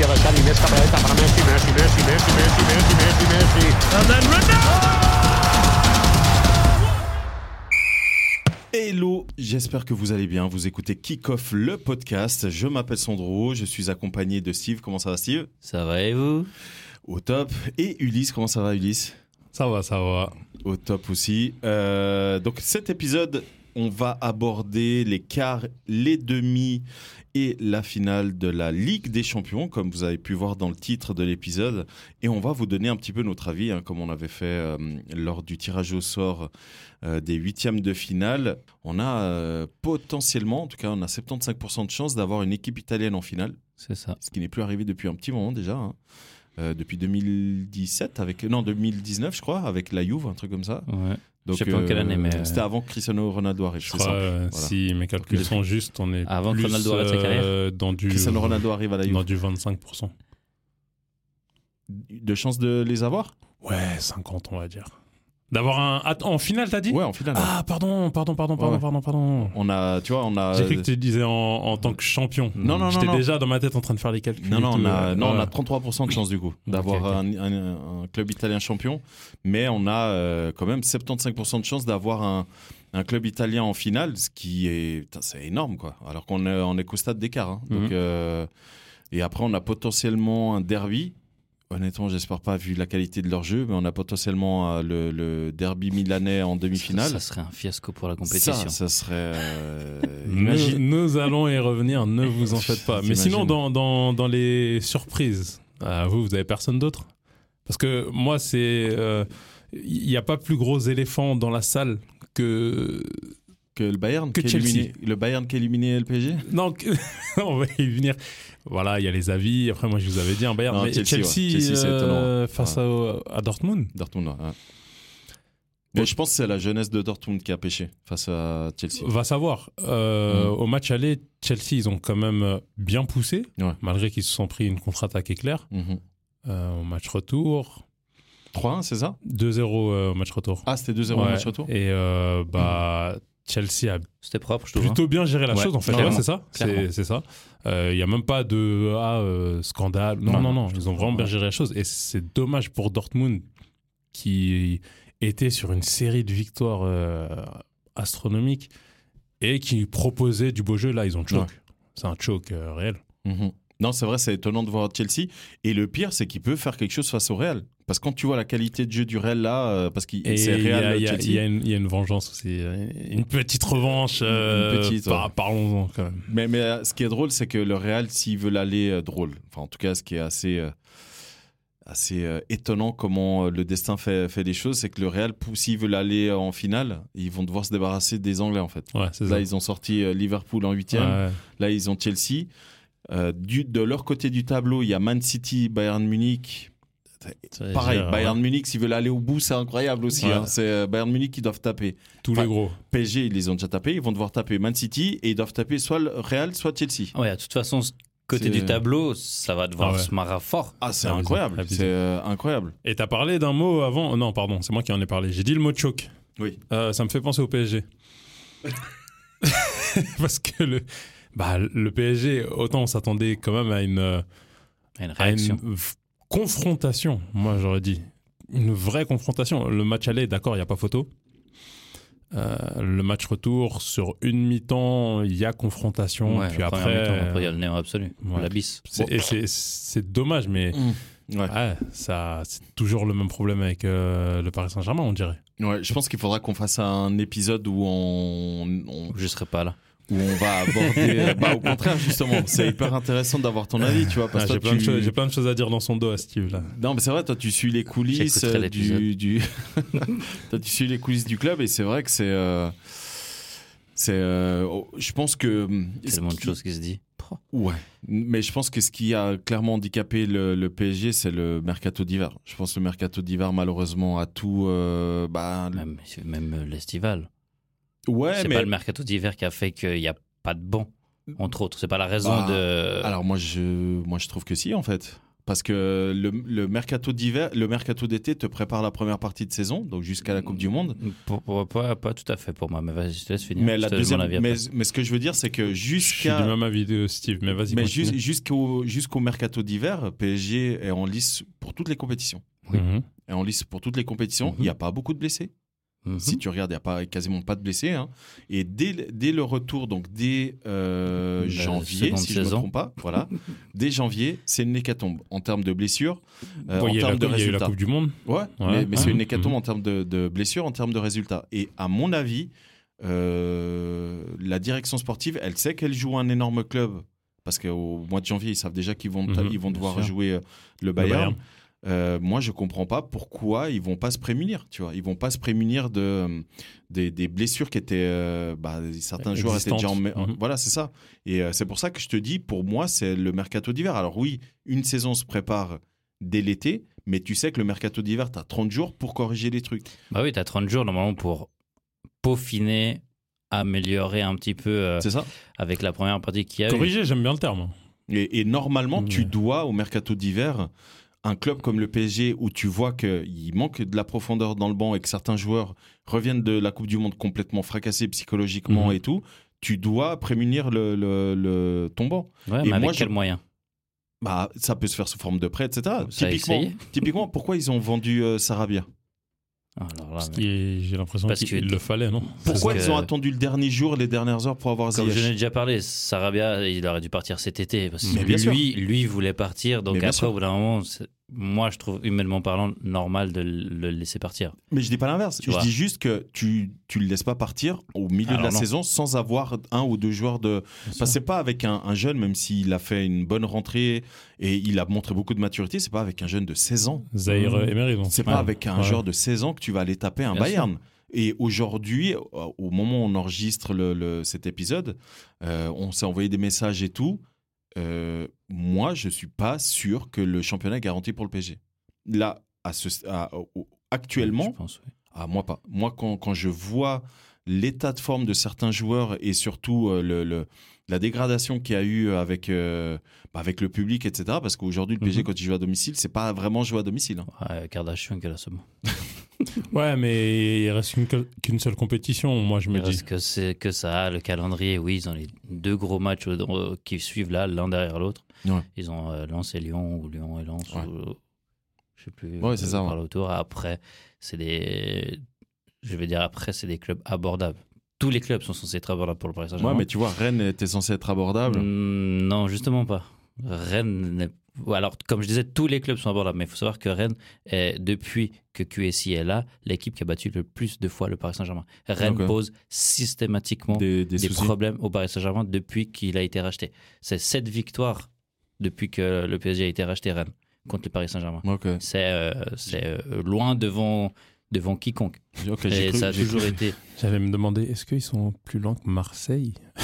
izquierda, Xavi, més cap a la dreta per Messi, Messi, Messi, Messi, Messi, Messi, Messi, Messi. And then Ronaldo! Hello, j'espère que vous allez bien. Vous écoutez Kick Off le podcast. Je m'appelle Sandro, je suis accompagné de Steve. Comment ça va Steve? Ça va et vous? Au top. Et Ulysse, comment ça va Ulysse? Ça va, ça va. Au top aussi. Euh, donc cet épisode, on va aborder les quarts, les demi et la finale de la Ligue des Champions, comme vous avez pu voir dans le titre de l'épisode. Et on va vous donner un petit peu notre avis, hein, comme on avait fait euh, lors du tirage au sort euh, des huitièmes de finale. On a euh, potentiellement, en tout cas, on a 75% de chances d'avoir une équipe italienne en finale, C'est ça. ce qui n'est plus arrivé depuis un petit moment déjà. hein. Euh, depuis 2017, avec non 2019 je crois, avec la Juve, un truc comme ça. Ouais. Donc, Je sais pas en quelle année, mais, euh, C'était avant que Cristiano Ronaldo arrive, Je crois, euh, Voilà. si mes calculs sont justes, on est Avant que plus, Ronaldo arrête sa carrière euh, dans du Cristiano Ronaldo arrive à la Juve. dans du 25%. De chance de les avoir? Ouais, 50 on va dire. D'avoir un en finale t'as dit? Ouais, en finale. Ah pardon, pardon, pardon, pardon, Ouais. pardon, pardon. On a, tu vois, on a. J'ai cru que tu disais en, en tant que champion. Non, non, non, J'étais déjà dans ma tête en train de faire les calculs. Non, non, on a, euh, non, on a 33% de chance du coup d'avoir. Un, un- un club italien champion, mais on a euh, quand même 75% de chance d'avoir un, un club italien en finale, ce qui est, putain, c'est énorme quoi. Alors qu'on est, on est qu'au stade d'écart. hein. Donc, Mhm. euh, et après, on a potentiellement un derby. Honnêtement, j'espère pas vu la qualité de leur jeu, mais on a potentiellement euh, le, le derby milanais en demi-finale. Ça, ça serait un fiasco pour la compétition. Ça, ça serait. euh, Nous, allons y revenir, ne vous en faites pas. Mais sinon, dans, dans, dans les surprises, euh, vous, vous avez personne d'autre? Parce que moi, c'est. euh, Il n'y a pas plus gros éléphant dans la salle que. Que le Bayern Que qui Chelsea. éliminé- le Bayern qui a éliminé le PSG. Non, que- on va y venir. Voilà, il y a les avis. Après, moi, je vous avais dit un Bayern. Non, mais Chelsea, Chelsea, ouais. Chelsea, c'est euh, face à, à Dortmund. Dortmund, ouais. ouais. Mais je pense que c'est la jeunesse de Dortmund qui a pêché face à Chelsea. Va savoir. Euh, Mm. Au match aller, Chelsea, ils ont quand même bien poussé, Ouais. malgré qu'ils se sont pris une contre-attaque éclair. Mhm. Euh, au match retour, 3-1, c'est ça? 2-0 euh, au match retour. Ah, c'était 2-0 au Ouais. match retour? Et euh, bah, Chelsea a C'était propre, je trouve. hein. plutôt bien géré la Ouais, chose, en fait. Ouais, c'est ça. C'est ça. Il n'y a même pas de ah, euh, scandale. Non, Non, non. Ils ont vraiment bien géré la chose. Et c'est dommage pour Dortmund qui était sur une série de victoires euh, astronomiques et qui proposait du beau jeu. Là, ils ont choke. Ouais. C'est un choke euh, réel. Mhm. Non, c'est vrai, c'est étonnant de voir Chelsea. Et le pire, c'est qu'il peut faire quelque chose face au Real. Parce que quand tu vois la qualité de jeu du Real là, euh, parce qu'il c'est Real il y a- y une- il y a une vengeance aussi. euh, Une petite revanche. euh, petite, par- ouais. Parlons-en quand même. Mais, mais euh, ce qui est drôle, c'est que le Real, s'ils veulent aller euh, drôle, enfin en tout cas, ce qui est assez, euh, assez euh, étonnant comment euh, le destin fait, fait des choses, c'est que le Real, s'ils veulent aller euh, en finale, ils vont devoir se débarrasser des Anglais en fait. Ouais, Là, ça. ils ont sorti Liverpool en huitième. Ouais. Là, ils ont Chelsea. Euh, du, de leur côté du tableau, il y a Man City, Bayern Munich. Pareil, dire, Bayern Munich, s'ils veulent aller au bout, c'est incroyable aussi. Ouais. hein. C'est euh, Bayern Munich qui doivent taper. Tous Enfin, les gros. PSG, ils les ont déjà tapés. Ils vont devoir taper Man City et ils doivent taper soit le Real, soit Chelsea. Ouais, de toute façon, ce côté C'est- du tableau, ça va devoir Ah ouais. se marrer fort. Ah, c'est incroyable. C'est euh, incroyable. Et t'as parlé d'un mot avant. Non, pardon, c'est moi qui en ai parlé. J'ai dit le mot choke. Oui. Euh, ça me fait penser au PSG. Parce que le, bah, le PSG, autant on s'attendait quand même à une, euh, Une à une réaction. v- confrontation, moi j'aurais dit. Une vraie confrontation. Le match aller, d'accord, il n'y a pas photo. Euh, le match retour, sur une mi-temps, il y a confrontation. Ouais, puis après, il y a le néant absolu. ouais. La bisse. c'est, et c'est, c'est dommage, mais Ouais. ouais, ça, c'est toujours le même problème avec euh, le Paris Saint-Germain, on dirait. Ouais, je pense qu'il faudra qu'on fasse un épisode où on, on- Je serai pas là. Où on va aborder. bah, au contraire, justement, c'est hyper intéressant d'avoir ton avis, tu vois. Parce Ah, j'ai, plein tu- de choses, j'ai plein de choses à dire dans son dos à Steve là. Non, mais c'est vrai, toi, tu suis les coulisses euh, du, l'épisode. du... toi, tu suis les coulisses du club et c'est vrai que c'est, euh, c'est, euh, oh, je pense que Tellement ce de qui- choses qui se disent. Ouais, mais je pense que ce qui a clairement handicapé le, le PSG, c'est le mercato d'hiver. Je pense que le mercato d'hiver, malheureusement, a tout. euh, bah, Même, même euh, l'estival. Ouais, c'est mais pas le mercato d'hiver qui a fait qu'il n'y a pas de banc, entre autres. C'est pas la raison Bah, de. alors moi, je, moi, je trouve que si, en fait. parce que le, le mercato d'hiver, le mercato d'été te prépare la première partie de saison, donc jusqu'à la Coupe du Monde. Pour- pour- pas, pas tout à fait pour moi, mais vas-y, je te laisse finir. Mais la deuxième, avis mais, ce que je veux dire, c'est que Je suis du jusqu'à même avis de Steve, mais vas-y. mais jus- jusqu'au jusqu'au mercato d'hiver, PSG est en lice pour toutes les compétitions. Mhm. Est en lice pour toutes les compétitions. Mhm. Il n'y a pas beaucoup de blessés. Mhm. Si tu regardes, il n'y a pas, quasiment pas de blessés. hein. Et dès, le- dès le retour, donc dès euh, janvier, si je ne me trompe pas, voilà, dès janvier, c'est une hécatombe en termes de blessures, euh, Bon, en termes la de coupe- il y a eu la résultats. Coupe du Monde. Ouais, Ouais. mais, mais c'est Ouais. une hécatombe Mhm. en termes de, de blessures, en termes de résultats. Et à mon avis, euh, la direction sportive, elle sait qu'elle joue un énorme club. Parce qu'au mois de janvier, ils savent déjà qu'ils vont, Mhm, ils vont devoir sûr. jouer Le Bayern. Euh, moi, je comprends pas pourquoi ils vont pas se prémunir. Tu vois, ils vont pas se prémunir de euh, des, des blessures qui étaient. euh, bah, certains joueurs étaient déjà en. Mhm. Voilà, c'est ça. Et euh, c'est pour ça que je te dis, pour moi, c'est le mercato d'hiver. Alors oui, une saison se prépare dès l'été, mais tu sais que le mercato d'hiver, tu as 30 jours pour corriger les trucs. Bah oui, t'as 30 jours normalement pour peaufiner, améliorer un petit peu euh, C'est ça. avec la première partie qu'il y a. Corriger, j'aime bien le terme. Et, et normalement, tu Ouais. dois, au mercato d'hiver, un club comme le PSG, où tu vois qu'il manque de la profondeur dans le banc et que certains joueurs reviennent de la Coupe du Monde complètement fracassés psychologiquement Mhm. et tout, tu dois prémunir le, le, le- ton banc. Ouais, Et mais avec moi, je- quel moyen Bah, ça peut se faire sous forme de prêt, etc. Typiquement, typiquement, pourquoi ils ont vendu euh, Sarabia? Alors là, mais- J'ai l'impression Parce qu'il que- le fallait, non Pourquoi que- ils ont attendu le dernier jour, les dernières heures pour avoir Comme je n'ai déjà parlé, Sarabia, il aurait dû partir cet été. Parce Mais que bien sûr. lui, lui voulait partir. Donc après, sûr. au bout d'un moment, moi, je trouve humainement parlant normal de le laisser partir. Mais je dis pas l'inverse. Je vois. dis juste que tu tu le laisses pas partir au milieu Alors de la non. saison sans avoir un ou deux joueurs de. Que c'est pas avec un, un jeune, même s'il a fait une bonne rentrée et il a montré beaucoup de maturité, c'est pas avec un jeune de 16 ans. Zahir Mhm. Emery, donc. C'est pas Ouais. avec un Ouais. joueur de 16 ans que tu vas aller taper un Bien Bayern. Et aujourd'hui, au au moment où on enregistre le, le- cet épisode, euh, on s'est envoyé des messages et tout. Euh, moi, je suis pas sûr que le championnat est garanti pour le PSG. Là, à ce, à- au- actuellement, Je pense, oui. ah, moi pas. Moi, quand, quand je vois l'état de forme de certains joueurs et surtout euh, le, le- la dégradation qu'il y a eu avec, euh, bah, avec le public, etc. Parce qu'aujourd'hui, le PSG, Mhm. quand il joue à domicile, c'est pas vraiment jouer à domicile. hein. Ouais, Kardashian, quel assommant. Ouais, mais il reste qu'une seule compétition, moi je me dis. que c'est que ça, le calendrier, oui, ils ont les deux gros matchs euh, qui suivent là, l'un derrière l'autre. Ouais. Ils ont euh, Lens et Lyon, ou Lyon et Lens, Ouais. ou, je sais plus. Ouais, c'est ça, euh, Par autour. Après, c'est des. Je vais dire, après, c'est des clubs abordables. Tous les clubs sont censés être abordables pour le Paris Saint-Germain. Ouais, mais tu vois, Rennes était censé être abordable. Mm, non, justement pas. Rennes n'est. Alors, comme je disais, tous les clubs sont abordables, mais il faut savoir que Rennes, est, depuis que QSI est là, l'équipe qui a battu le plus de fois le Paris Saint-Germain. Rennes pose systématiquement Des, des des soucis. problèmes au Paris Saint-Germain depuis qu'il a été racheté. C'est sept victoires depuis que le PSG a été racheté Rennes contre le Paris Saint-Germain. C'est euh, euh, loin devant, devant quiconque. ok, j'ai Et cru- ça a toujours cru- été. J'allais me demander, est-ce qu'ils sont plus lents que Marseille?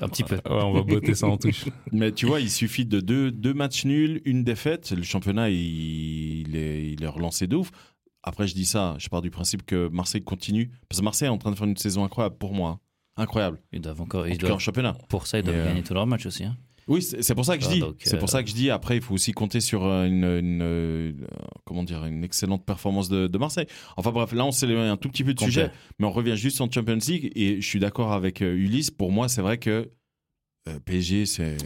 Un petit peu. Ouais, on va botter ça en touche. Mais tu vois, il suffit de deux, deux matchs nuls, une défaite. Le championnat, il, il est, il est relancé de ouf. Après, je dis ça, je pars du principe que Marseille continue. Parce que Marseille est en train de faire une saison incroyable pour moi. hein. Incroyable. Ils doivent encore. En Ils en championnat. pour ça, ils doivent Et, euh, gagner tous leurs matchs aussi. hein. Oui, c'est pour ça que je Ah, dis. C'est pour euh, ça que je dis. Après, il faut aussi compter sur euh, une, une, euh, comment dire, une excellente performance de, de Marseille. Enfin bref, là, on s'éloigne un tout petit peu de sujet, mais on revient juste en Champions League. Et je suis d'accord avec euh, Ulysse. Pour moi, c'est vrai que euh, PSG, c'est.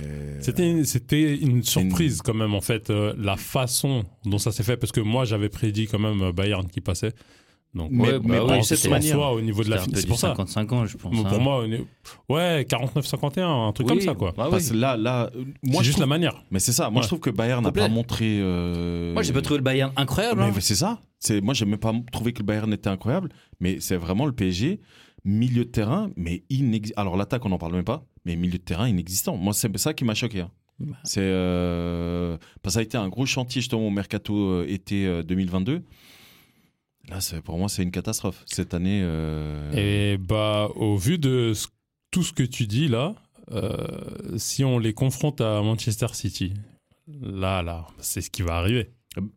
C'était une, c'était une surprise quand même en fait euh, la façon dont ça s'est fait parce que moi j'avais prédit quand même Bayern qui passait. Donc Mais- Ouais, mais bah pas de cette manière. soi au niveau de la c'est pour ça. 50-50, je pense. Pour hein. moi, on est- ouais 49-51, un truc Oui, comme ça quoi. bah. Parce là, là, euh, moi, c'est juste trouve- la manière. Mais c'est ça. Moi, Ouais. je trouve que Bayern n'a pas montré. euh, Moi, j'ai pas trouvé le Bayern incroyable. Mais hein. c'est ça. C'est moi, j'ai même pas trouvé que le Bayern était incroyable, mais c'est vraiment le PSG milieu de terrain, mais inex... alors l'attaque on n'en parle même pas, mais milieu de terrain inexistant. Moi, c'est ça qui m'a choqué. hein. Bah. C'est euh, parce que ça a été un gros chantier justement au mercato euh, été euh, 2022. Là, pour moi, c'est une catastrophe cette année. euh, Et bah au vu de ce- tout ce que tu dis là, euh, si on les confronte à Manchester City, là là, c'est ce qui va arriver.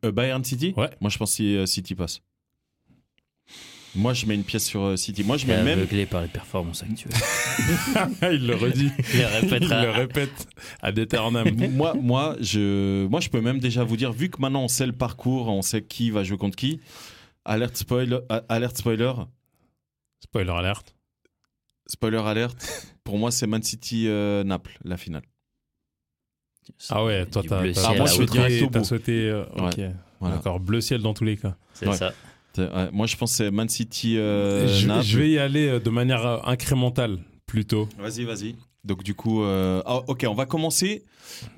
euh, Bayern City? Ouais. Moi, je pense que City passe. Moi, je mets une pièce sur City. Moi, je Il est mets même. aveuglé par les performances actuelles. il le redit. Il le Il répétera. le répète à moi, moi, je, moi, je peux même déjà vous dire, vu que maintenant on sait le parcours, on sait qui va jouer contre qui. Alerte spoiler, alerte spoiler, Spoiler alerte. spoiler alerte. Pour moi, c'est Man City euh, Naples la finale. Ah ouais, toi t'as Ah, moi, sauté, t'as sauté. euh, ok, Voilà. d'accord. Bleu ciel dans tous les cas. C'est Ouais. ça. Ouais, moi, je pense que c'est Man City euh, je, Naples. je vais y aller euh, de manière incrémentale plutôt. Vas-y, vas-y. Donc du coup, euh, ah, ok, on va commencer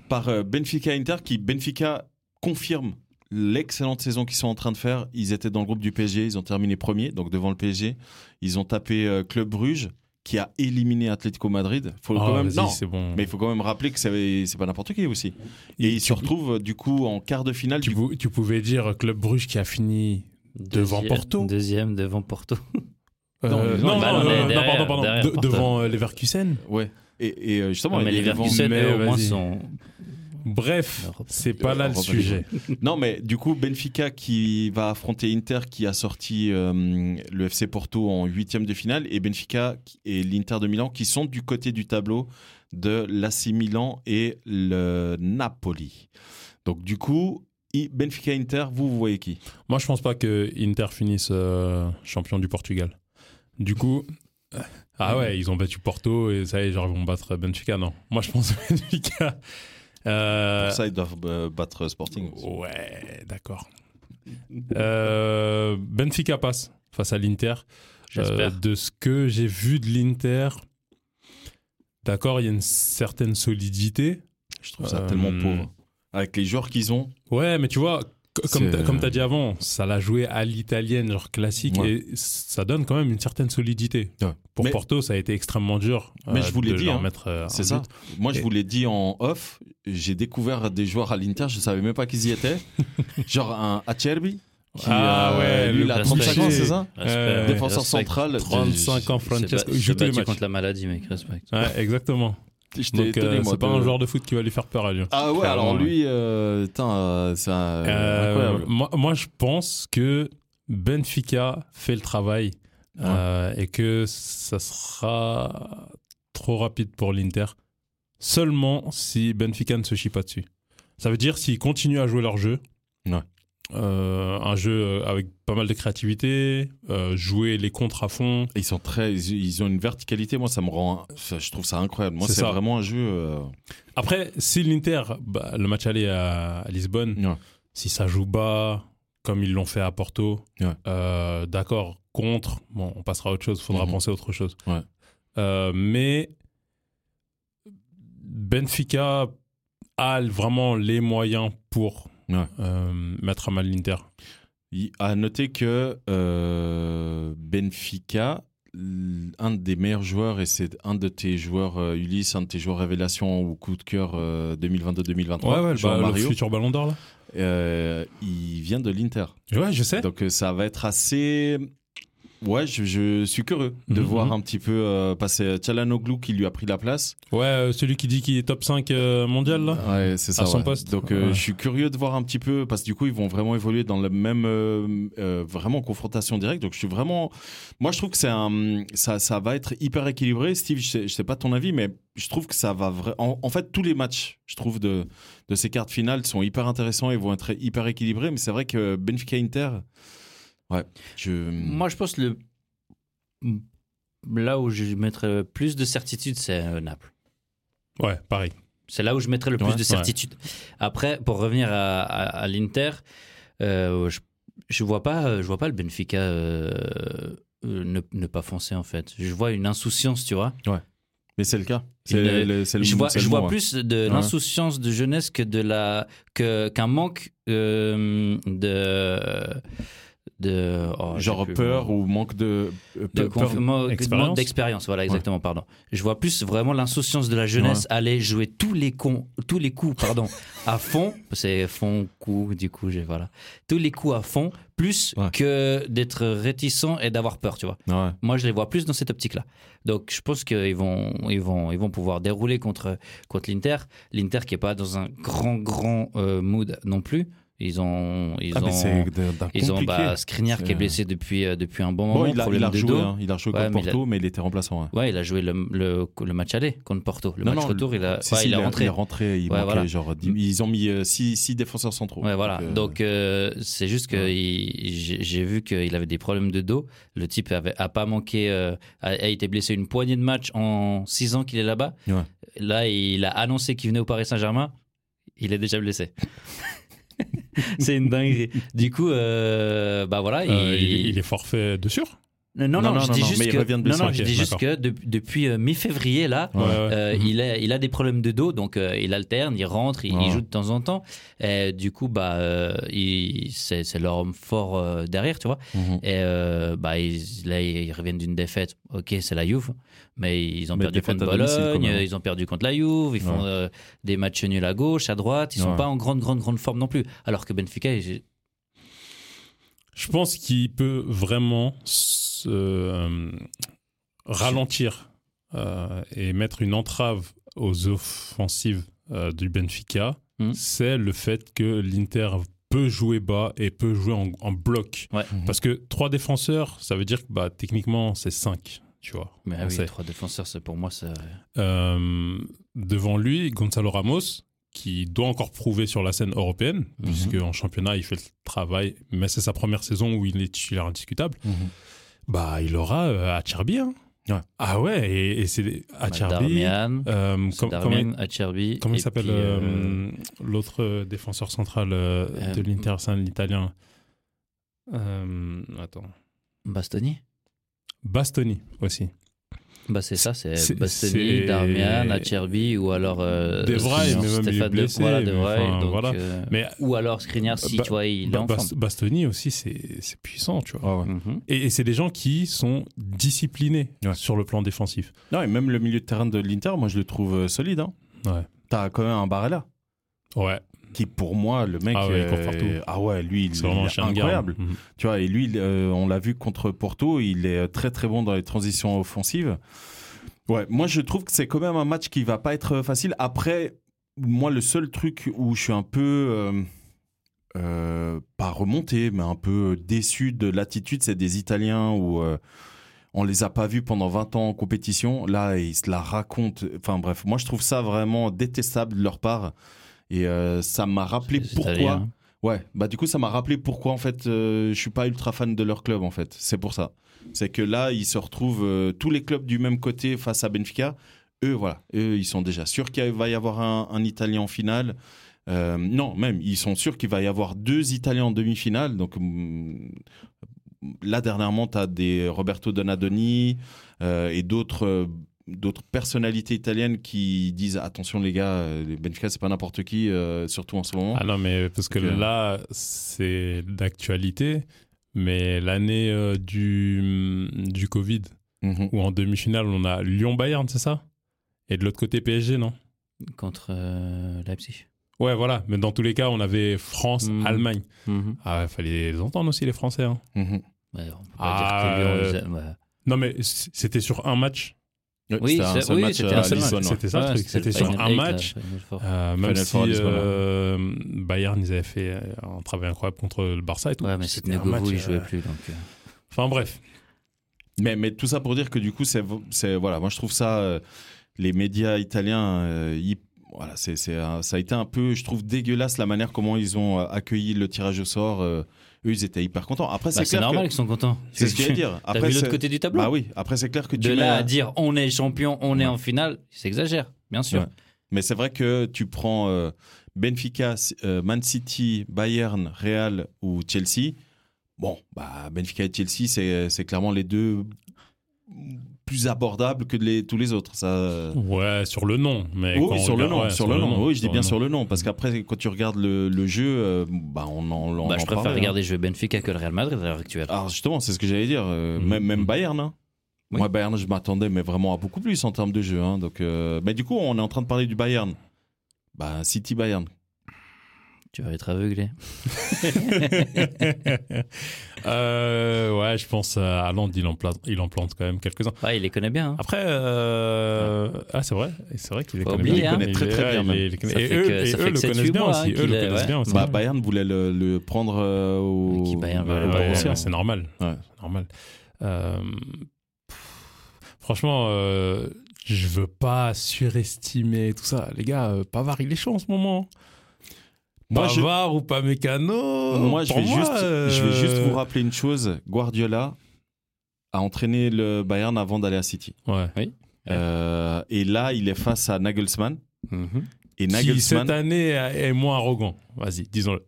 par Benfica Inter, qui Benfica confirme l'excellente saison qu'ils sont en train de faire. Ils étaient dans le groupe du PSG, ils ont terminé premier, donc devant le PSG. Ils ont tapé euh, Club Bruges, qui a éliminé Atlético Madrid. Faut Ah, quand même, non, bon. mais il faut quand même rappeler que c'est pas n'importe qui aussi. Et ils se retrouvent euh, du coup en quart de finale. tu, du pou- tu pouvais dire euh, Club Bruges qui a fini. Devant Deuxième- Porto. Deuxième devant Porto. Non, Euh, non, non, bah, non, on non, pardon, pardon. De- devant euh, Leverkusen. Ouais. Et, et, euh, justement, Non, mais les eux, au moins, sont. Bref, c'est pas là le sujet. Non, mais du coup, Benfica qui va affronter Inter qui a sorti euh, le FC Porto en huitième de finale et Benfica et l'Inter de Milan qui sont du côté du tableau de l'AC Milan et le Napoli. Donc du coup, Benfica Inter, vous, vous voyez qui? Moi, je pense pas que Inter finisse euh, champion du Portugal. Du coup, ah ouais, ils ont battu Porto et ça y est, genre, ils vont battre Benfica. Non, moi, je pense que Benfica. Euh, Pour ça, ils doivent euh, battre Sporting. aussi. ouais, d'accord. Euh, Benfica passe face à l'Inter. J'espère. Euh, de ce que j'ai vu de l'Inter, d'accord, il y a une certaine solidité. Je trouve ça Euh, tellement pauvre. Avec les joueurs qu'ils ont. Ouais, mais tu vois, comme C'est- t'as- comme tu as dit avant, ça l'a joué à l'italienne, genre classique, Ouais. et ça donne quand même une certaine solidité. Ouais. Pour Mais- Porto, ça a été extrêmement dur. Mais je vous l'ai de dit, hein. mettre, euh, C'est ça. but. Moi, je vous l'ai dit en off. J'ai découvert des joueurs à l'Inter. Je savais même pas qu'ils y étaient. Genre un Acerbi. Qui, Ah euh, ouais, lui, il a respect. 35 ans, c'est ça Euh, Défenseur central. 35 ans, Francesco. Il joue tous les matchs. contre la maladie, mec, respect. Ouais, exactement. Euh, c'est pas un joueur de foot qui va lui faire peur à lui. Ah ouais, alors lui, euh, euh, c'est un- Euh, incroyable. moi, moi, je pense que Benfica fait le travail euh, et que ça sera trop rapide pour l'Inter. Seulement si Benfica ne se chie pas dessus. Ça veut dire s'ils continuent à jouer leur jeu. Ouais. Euh, un jeu euh, avec pas mal de créativité, euh, jouer les contres à fond. Ils sont très, ils, ont une verticalité. Moi, ça me rend, je trouve ça incroyable. Moi, C'est vraiment un jeu. euh, Après, si l'Inter, bah, le match aller à, à Lisbonne, Ouais. si ça joue bas, comme ils l'ont fait à Porto, Ouais. d'accord, contre, bon, on passera à autre chose, faudra Mhm. penser à autre chose. Ouais. Mais Benfica a vraiment les moyens pour Ouais. euh, mettre à mal l'Inter. À noter que euh, Benfica, un des meilleurs joueurs, et c'est un de tes joueurs, euh, Ulysse, un de tes joueurs révélation ou coup de cœur euh, 2022-2023, le, Jean bah, le Mario, futur ballon d'or là. euh, il vient de l'Inter. Ouais, je sais. Donc ça va être assez. Ouais, je, je suis curieux de Mhm. voir un petit peu euh, passer Tchalanoglu qui lui a pris la place. Ouais, euh, celui qui dit qu'il est top 5 euh, mondial là. Ouais, c'est ça. À son ouais. poste. Donc euh, Ouais. je suis curieux de voir un petit peu parce que du coup ils vont vraiment évoluer dans le même euh, euh, vraiment confrontation directe. Donc je suis vraiment, moi je trouve que c'est un, ça, ça va être hyper équilibré. Steve, je sais, je sais pas ton avis, mais je trouve que ça va vraiment. En, en fait, tous les matchs, je trouve de de ces cartes finales sont hyper intéressants et vont être hyper équilibrés. Mais c'est vrai que Benfica Inter, ouais, je. Moi, je pense que le... là où je mettrais plus de certitude, c'est euh, Naples. Ouais, pareil. C'est là où je mettrais le plus Ouais. de certitude. Après, pour revenir à, à- à l'Inter, euh, je, je vois pas, je vois pas le Benfica euh, euh, ne, ne pas foncer en fait. Je vois une insouciance, tu vois. Mais c'est le cas. Une- C'est le, c'est le- je vois, le je vois mot, hein. plus de l'insouciance de jeunesse que de la que qu'un manque euh, de de oh, Genre plus peur ou manque de, euh, de peur- d'expérience? voilà exactement pardon je vois plus vraiment l'insouciance de la jeunesse aller jouer tous les cons tous les coups pardon à fond c'est fond coup du coup j'ai voilà tous les coups à fond plus Ouais. que d'être réticent et d'avoir peur tu vois Ouais. moi, je les vois plus dans cette optique-là. Donc, je pense qu'ils vont, ils vont, ils vont pouvoir dérouler contre, contre l'Inter. L'Inter qui est pas dans un grand, grand euh, mood non plus. Ils ont, ils Ah, ont, ils ont bah, Skriniar qui est C'est- blessé depuis, euh, depuis un bon Bon, moment. il a, problème il a rejoué, hein. il a rejoué Ouais, contre mais il a- Porto, mais il était remplaçant. ouais. Ouais, il a joué le, le, le match aller contre Porto. Le Non, match non, retour, il a, Si, ouais, si, il est rentré. Il est rentré, il manquait genre Ils ont mis 6 défenseurs centraux. Ouais, voilà. euh, Donc, euh, c'est juste que j'ai vu qu'il avait des problèmes de dos. Le type avait, a pas manqué, euh, a, a été blessé une poignée de matchs en six ans qu'il est là-bas. Là, il a annoncé qu'il venait au Paris Saint-Germain. Il est déjà blessé. c'est une dinguerie. Du coup, euh, bah voilà. Euh, il- est forfait de sûr Non, non, Non, non, je dis non, juste que, revient de non, blessure, non, je ok, dis juste d'accord. que de- depuis euh, mi-février, là, Ouais, euh, il, a, il a des problèmes de dos, donc euh, il alterne, il rentre, il, joue de temps en temps. Et du coup, bah, euh, c'est leur homme fort euh, derrière, tu vois. mhm. Et euh, bah, ils, là, ils reviennent d'une défaite. Ok, c'est la Juve, mais ils ont Mais perdu contre Bologne, ils ont perdu contre la Juve, ils font euh, des matchs nuls à gauche, à droite. Ils sont Ouais. pas en grande, grande, grande forme non plus. Alors que Benfica, Je pense qu'il peut vraiment euh, ralentir euh, et mettre une entrave aux offensives euh, du Benfica. Mhm. C'est le fait que l'Inter peut jouer bas et peut jouer en, en bloc. Ouais. Parce que trois défenseurs, ça veut dire que bah, techniquement, c'est cinq. Tu vois, mais ah oui, sait. trois défenseurs, c'est pour moi, ça. Euh, devant lui, Gonzalo Ramos, qui doit encore prouver sur la scène européenne, Mhm. puisque en championnat, il fait le travail, mais c'est sa première saison où il est titulaire indiscutable. Bah, il aura euh, Acerbi. Hein. Ouais. Ah ouais, et, et c'est Acerbi. Darmian, Euh, c'est com- Darmian, comment, Acerbi. comment il s'appelle euh, euh, l'autre euh, défenseur central euh, Euh, de l'Inter, c'est un italien. Euh, attends. Bastoni? Bastoni aussi. Bah c'est ça, c'est Bastoni, Darmian, Acerbi ou alors euh, De Vrij, Skriniar, mais même il est Stéphane De- voilà, enfin, donc, voilà. euh, Mais ou alors Skriniar si Ba- tu vois il est. Bastoni aussi, c'est c'est puissant, tu vois. Ouais, ouais. Mhm. Et, et c'est des gens qui sont disciplinés Ouais. sur le plan défensif. Non, et même le milieu de terrain de l'Inter, moi je le trouve euh, solide. Hein. Ouais. T'as quand même un Barella Ouais, qui, pour moi, le mec. Ah ouais, il court euh, partout. ah ouais, lui, il, est incroyable. Mhm. Tu vois, et lui, euh, on l'a vu contre Porto, il est euh, très très bon dans les transitions offensives. Ouais, moi je trouve que c'est quand même un match qui va pas être facile. Après, moi le seul truc où je suis un peu euh, euh, pas remonté, mais un peu déçu de l'attitude, c'est des Italiens où euh, on les a pas vus pendant 20 ans en compétition. Là, ils se la racontent. Enfin bref, moi je trouve ça vraiment détestable de leur part. Et euh, ça m'a rappelé pourquoi. Hein. Ouais, bah du coup ça m'a rappelé pourquoi en fait euh, je suis pas ultra fan de leur club en fait. C'est pour ça. C'est que là ils se retrouvent euh, tous les clubs du même côté face à Benfica. Eux voilà, eux ils sont déjà sûrs qu'il va y avoir un, un Italien en finale. Euh, non, même ils sont sûrs qu'il va y avoir deux Italiens en demi-finale. Donc hum, là dernièrement tu as des Roberto Donadoni et d'autres d'autres personnalités italiennes qui disent attention les gars, euh, Benfica c'est pas n'importe qui euh, surtout en ce moment. Ah non, mais parce que euh, là, c'est d'actualité, mais l'année euh, du, du Covid, Mhm. où en demi-finale, on a Lyon-Bayern, c'est ça? Et de l'autre côté, PSG, non? Contre euh, Leipzig. Ouais, voilà. Mais dans tous les cas, on avait. France-Allemagne. Mhm. Ah, il fallait les entendre aussi, les Français. hein. Mhm. Ouais, on peut pas Ah, dire que Lyon, euh, ils a- ouais. Non, mais c'était sur un match. Oui, c'était un c'est- seul oui, match à un seul Lisbonne, ouais. C'était ça le truc. c'était sur un match. Euh, même si Lisbonne, euh, Bayern, ils avaient fait euh, un travail incroyable contre le Barça et tout. Ouais, mais C'était un match, Negovu, il euh, jouait plus. Donc, euh, Enfin bref. Mais, mais tout ça pour dire que du coup, c'est, c'est voilà, moi je trouve ça, euh, les médias italiens, euh, ils- voilà, c'est, ça a été un peu, je trouve dégueulasse la manière comment ils ont euh, accueilli le tirage au sort. euh, eux, ils étaient hyper contents. Après, bah, c'est, normal qu'ils sont contents. c'est ce que je veux dire. T'as Après, vu l'autre côté du tableau Bah oui. Après, c'est clair que tu De là à dire on est champion, on est en finale, ils s'exagèrent, bien sûr. Ouais. Mais c'est vrai que tu prends euh, Benfica, euh, Man City, Bayern, Real ou Chelsea. Bon, bah Benfica et Chelsea, c'est clairement les deux plus abordables que les, tous les autres. Ça. Ouais, sur le nom. Mais Oui, sur le nom, ouais, sur le nom. Oui, je dis bien le sur le nom, parce qu'après, quand tu regardes le, le jeu, euh, bah, on en, on Bah, en je préfère parlait, regarder jouer Benfica que le Real Madrid à l'heure actuelle. hein. Alors justement, c'est ce que j'allais dire. euh, Mhm. Même, même Bayern. hein. Oui. Moi, Bayern, je m'attendais, mais vraiment à beaucoup plus en termes de jeu. hein. Donc, euh, mais du coup, on est en train de parler du Bayern. Bah, City Bayern. Tu vas être aveuglé. Euh, ouais, je pense à Haaland, il en plante, il en plante quand même quelques-uns. Ouais, il les connaît bien. hein. Après, euh, ah c'est vrai, c'est vrai qu'il les connaît bien. hein. Il les connaît très, très bien, Et eux, et eux le connaissent bien mois, aussi. hein, Eux qu'il le est- connaissent ouais. bien aussi. Bah, Bayern voulait le, le prendre euh, au. Qui Bayern Ouais, c'est normal. Ouais. Normal. Euh, franchement, euh, je veux pas surestimer tout ça. Les gars, euh, Pavard, il est chaud en ce moment. Moi, je- Pavard ou pas Mécano Moi, je pour vais, juste, euh, je vais juste vous rappeler une chose. Guardiola a entraîné le Bayern avant d'aller à City. Ouais. Euh, et là, il est face à Nagelsmann. Et Qui, cette Nagelsmann. année, est moins arrogant. Vas-y, disons-le.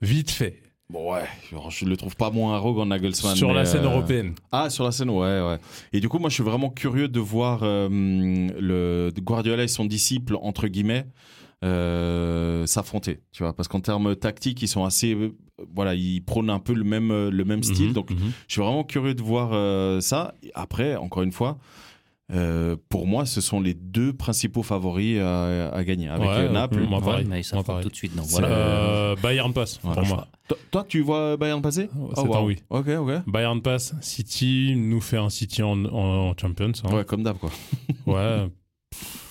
Vite fait. Bon, ouais, je le trouve pas moins arrogant, Nagelsmann. Sur la scène euh, européenne. Ah, sur la scène, ouais, ouais. Et du coup, moi, je suis vraiment curieux de voir euh, le Guardiola et son disciple, entre guillemets, euh, s'affronter. Tu vois, parce qu'en termes tactiques, ils sont assez. euh, voilà, ils prônent un peu le même, euh, le même style. Mhm, Donc, mhm. je suis vraiment curieux de voir euh, ça. Après, encore une fois, euh, pour moi, ce sont les deux principaux favoris à, à gagner. Avec Ouais, euh, Naples. moi, Ouais, pareil. mais ils Moi, pareil. tout de suite. Donc C'est- voilà. Euh, Bayern passe Ouais, pour moi. Toi, toi, tu vois Bayern passer Ouais, Oh, c'est wow. oui. Ok, ok. Bayern passe. City nous fait un City en, en Champions. hein. Ouais, comme d'hab, quoi. Ouais.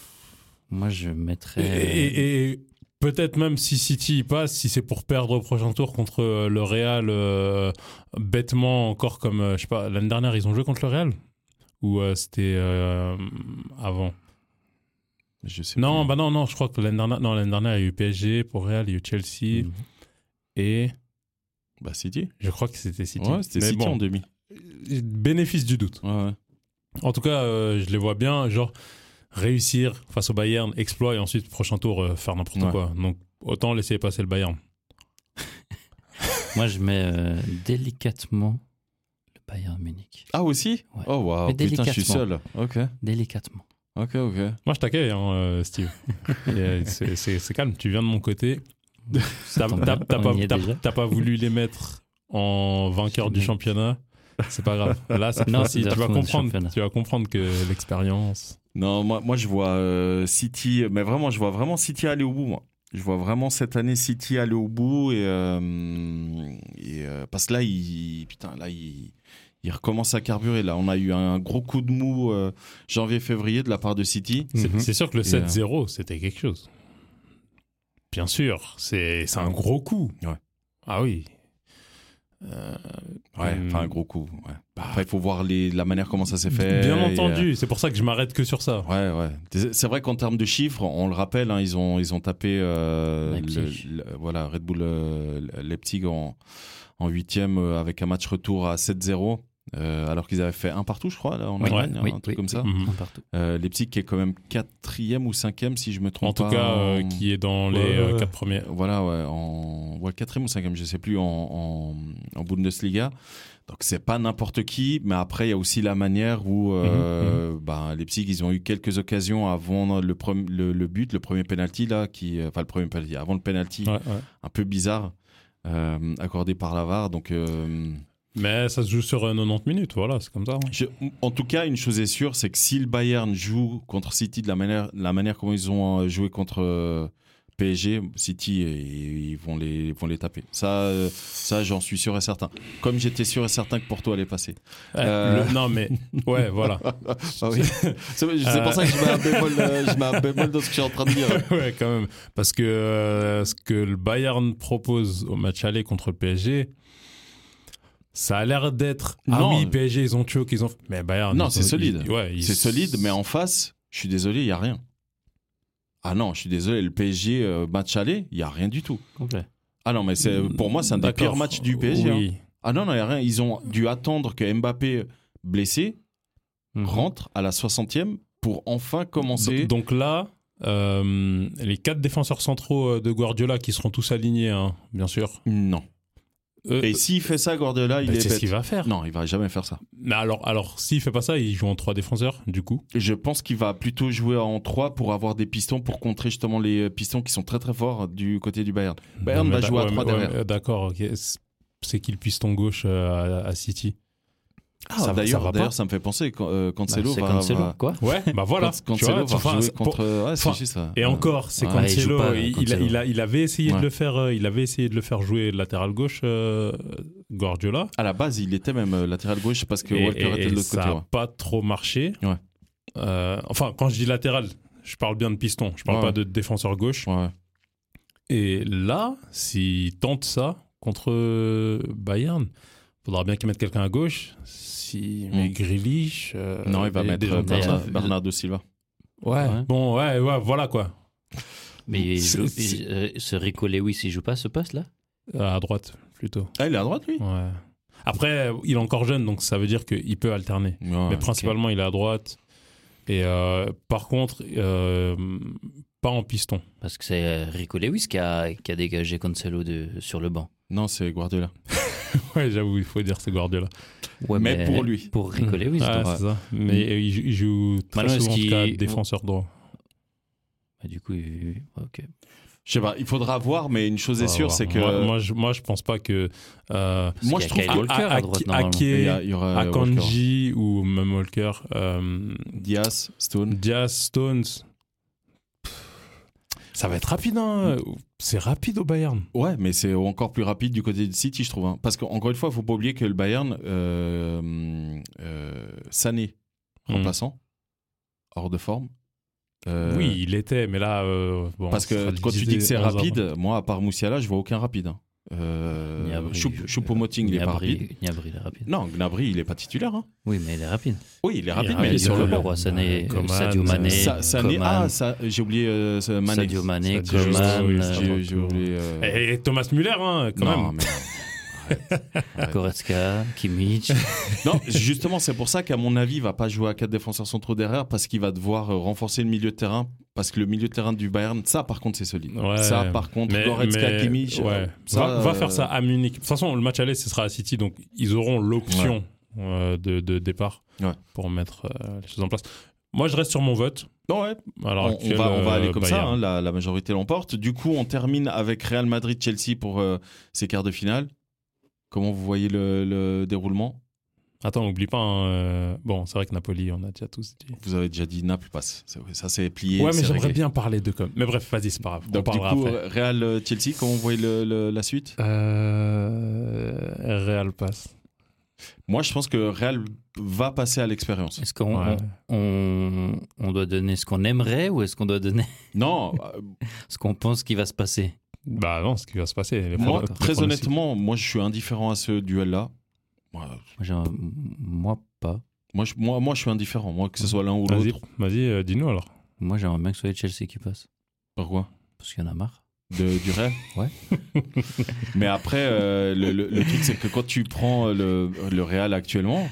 Moi, je Et, mettrais. et- et peut-être même si City y passe, si c'est pour perdre au prochain tour contre euh, le Real, euh, bêtement encore comme, euh, je sais pas, l'année dernière, ils ont joué contre le Real? Ou euh, c'était avant? Je sais Non, plus. bah non, non, je crois que l'année dernière, non, l'année dernière, il y a eu PSG pour Real, il y a eu Chelsea Mhm. et Bah, City. je crois que c'était City. Ouais, c'était City bon, en demi. bénéfice du doute. Ouais, ouais. En tout cas, je les vois bien, genre, réussir face au Bayern, exploit, et ensuite, prochain tour, euh, faire n'importe Ouais. quoi. Donc, autant laisser passer le Bayern. Moi, je mets euh, délicatement le Bayern Munich. Ah, aussi? Ouais. Oh, waouh. Putain, je suis seul. Ok, Délicatement. ok, ok. Moi, je t'accueille, hein, euh, Steve. C'est- calme, tu viens de mon côté. T'as pas, pas voulu les mettre en vainqueur du championnat. C'est pas grave. Là, cette Non, fois-ci, c'est tu vas comprendre. Tu vas comprendre que l'expérience. Non, moi, moi je vois euh, City, mais vraiment, je vois vraiment City aller au bout, moi. Je vois vraiment cette année City aller au bout et, euh, et, euh, parce que là, il, putain, là, il, il recommence à carburer. Là, on a eu un gros coup de mou euh, janvier-février de la part de City. C'est Mhm. c'est sûr que le Et, euh, 7-0, c'était quelque chose. Bien sûr, c'est c'est un gros coup. Ouais. Ah oui. Euh, Ouais, hum, enfin un gros coup. Ouais. Après, il faut voir les, la manière comment ça s'est fait. Bien et, entendu, c'est pour ça que je m'arrête que sur ça. euh, Ouais, ouais. C'est vrai qu'en termes de chiffres, on le rappelle, hein, ils ont ils ont tapé euh, Leipzig. le- le- voilà Red Bull euh, Leipzig en en huitième euh, avec un match retour à 7-0. Euh, alors qu'ils avaient fait un partout, je crois, là, en Oui, Allemagne, oui, un truc oui, comme ça. oui. Mhm. Un partout. Euh, Leipzig qui est quand même quatrième ou cinquième, si je me trompe En tout pas. cas, euh, en- qui est dans les euh, quatre premiers. Voilà, ouais, en ouais, quatrième ou cinquième, je sais plus, en, en, en Bundesliga. Donc c'est pas n'importe qui, mais après il y a aussi la manière où euh, Mhm, bah, Leipzig ils ont eu quelques occasions avant le, prom- le, le but, le premier penalty là, qui, enfin le premier penalty, avant le penalty, Ouais, ouais. un peu bizarre euh, accordé par Lavar. Donc euh, Mais ça se joue sur euh, 90 minutes, voilà, c'est comme ça. hein. je- en tout cas, une chose est sûre, c'est que si le Bayern joue contre City de la manière, la manière comment ils ont euh, joué contre euh, PSG, City, ils vont les, vont les taper. Ça, euh, ça j'en suis sûr et certain. Comme j'étais sûr et certain que Porto allait passer. Euh. le- non, mais ouais, voilà. Ah oui. c'est c'est pour ça que je mets, un bémol, euh, je mets un bémol dans ce que je suis en train de dire. ouais, quand même. Parce que euh, ce que le Bayern propose au match aller contre le PSG, ça a l'air d'être. Ah Non. oui, PSG, ils ont choke, ils ont. Mais Bayern. Non, c'est solide. ils- ouais, ils- C'est solide, mais en face, je suis désolé, il n'y a rien. Ah non, je suis désolé, le PSG euh, match aller, il n'y a rien du tout. Complet. Ah non, mais c'est pour moi, c'est un des pires matchs du PSG. hein. Ah non, non, il n'y a rien. Ils ont dû attendre que Mbappé, blessé, Mhm. rentre à la 60e pour enfin commencer. Donc, donc là, euh, les quatre défenseurs centraux euh, de Guardiola qui seront tous alignés, hein, bien sûr. Non. Euh, Et s'il fait ça, Guardiola, il bah, est c'est ce qu'il va faire. Non, il va jamais faire ça. Mais alors, alors s'il fait pas ça, il joue en trois défenseurs, du coup? Je pense qu'il va plutôt jouer en 3 pour avoir des pistons pour contrer justement les pistons qui sont très très forts du côté du Bayern. Bayern va d'a- jouer à ouais, 3 mais- ouais, derrière. euh, D'accord, ok. C'est- qui le piston gauche euh, à, à City? Ah, ça D'ailleurs, ça me fait penser quand euh, Bah, Cancelo c'est va, Cancelo, va- quoi. Ouais, bah voilà. Vois, Cancelo va enfin, jouer c'est pour- contre. Ouais, c'est enfin, juste ça. Et encore, c'est Ouais. Il Cancelo. pas, il, il a- Cancelo. il a- il avait essayé Ouais. de le faire. euh, il avait essayé de le faire jouer latéral gauche, euh, Guardiola. À la base, il était même euh, latéral gauche parce que et, Walker et- était de l'autre ça côté. n'a ouais. pas trop marché. Ouais. Euh, enfin, quand je dis latéral, je parle bien de piston. Je parle Ouais, pas de défenseur gauche. Ouais. Et là, s'il tente ça contre euh, Bayern, faudra bien qu'il mette quelqu'un à gauche. Si Mm. mais Grealish, euh, Non, il va mettre gens euh. Bernard-. Bernardo Silva. Ouais. Ouais. Bon, ouais, ouais, voilà quoi. Mais euh, ce Rico Lewis, il joue pas ce poste-là? À droite, plutôt. Ah, il est à droite, lui? Ouais. Après, il est encore jeune, donc ça veut dire qu'il peut alterner. Ouais, Mais principalement, il est à droite. Et euh, par contre, euh, pas en piston. Parce que c'est Rico Lewis qui a, qui a dégagé Cancelo de, sur le banc. Non, c'est Guardiola. Ouais, j'avoue, il faut dire c'est Guardiola. Ouais, Mais pour lui. Pour Lewis. Ouais, donc. c'est ça. Mais euh, il, joue- très Maintenant, souvent en cas défenseur droit. Bah, du coup, il- ok. Je sais pas, il faudra voir, mais une chose est sûre, c'est que. Moi, moi, je, moi, je pense pas que. euh, Moi, je trouve que- Walker à, droite, normalement. il y, Ake, a- il y aura euh. Akanji ou même Walker, euh, Diaz, Stone. Diaz, Stones. Pff, Ça va être rapide, hein. C'est rapide au Bayern. Ouais, mais c'est encore plus rapide du côté de City, je trouve. hein. Parce qu'encore une fois, il faut pas oublier que le Bayern, euh, euh, Sané, Hmm. remplaçant, hors de forme. Euh, Oui, il était, mais là. euh, bon, Parce que quand tu dis que c'est 11 avant. rapide, moi, à part Moussiala, je vois aucun rapide. hein. Euh, Gnabry, Choup- je- Choupo-Moting, il est pas rapide. Gnabry, il est rapide. Non, Gnabry, il est pas titulaire. hein. Oui, mais il est rapide. Oui, il est rapide, est mais il est sur le banc. Leroy Sané, Coman, Sadio Mané, Sa- Sané, Coman, ah, ça- j'ai oublié euh, Mané. Sadio Mané, Sadio, Coman, oui, J'ai j'ai oublié. euh, Et, et Thomas Müller, hein, quand non, même. mais- Arrête. Goretzka, Kimmich. Non, justement, c'est pour ça qu'à mon avis, il va pas jouer à quatre défenseurs centraux derrière parce qu'il va devoir euh, renforcer le milieu de terrain. Parce que le milieu de terrain du Bayern, ça par contre, c'est solide. Ouais. Ça par contre, Mais- Goretzka, mais- Kimmich, ouais. euh, ça, va, va euh, faire ça à Munich. De toute façon, le match aller, ce sera à City, donc ils auront l'option de, de départ Ouais. pour mettre euh, les choses en place. Moi, je reste sur mon vote. Non, ouais, Alors, on, on va, on va aller comme ça, hein, la, la majorité l'emporte. Du coup, on termine avec Real Madrid-Chelsea pour euh, ces quarts de finale. Comment vous voyez le, le déroulement? Attends, n'oublie pas. hein, euh, Bon, c'est vrai que Napoli, on a déjà tous dit. Vous avez déjà dit Naples passe. Ça, ça c'est plié. ouais, mais j'aimerais bien parler de comme. Mais bref, vas-y, c'est pas grave. on Donc, du parlera coup, après. Real-Chelsea, comment vous voyez le- le- la suite? Euh, Real passe. Moi, je pense que Real va passer à l'expérience. Est-ce qu'on Ouais. on, on doit donner ce qu'on aimerait ou est-ce qu'on doit donner Non, euh, ce qu'on pense qui va se passer? Bah non, ce qui va se passer. les moi, très honnêtement, moi, je suis indifférent à ce duel-là. Moi, Moi, j'ai un- Moi, pas. moi, je, moi, moi, je suis indifférent. Moi, que ce soit l'un ou Vas-y, l'autre. vas-y, euh, dis-nous alors. Moi, j'aimerais bien que ce soit les Chelsea qui passe. Pourquoi? Parce qu'il y en a marre. de, du Real? Ouais. Mais après, euh, le, le- le truc, c'est que quand tu prends le, le Real actuellement,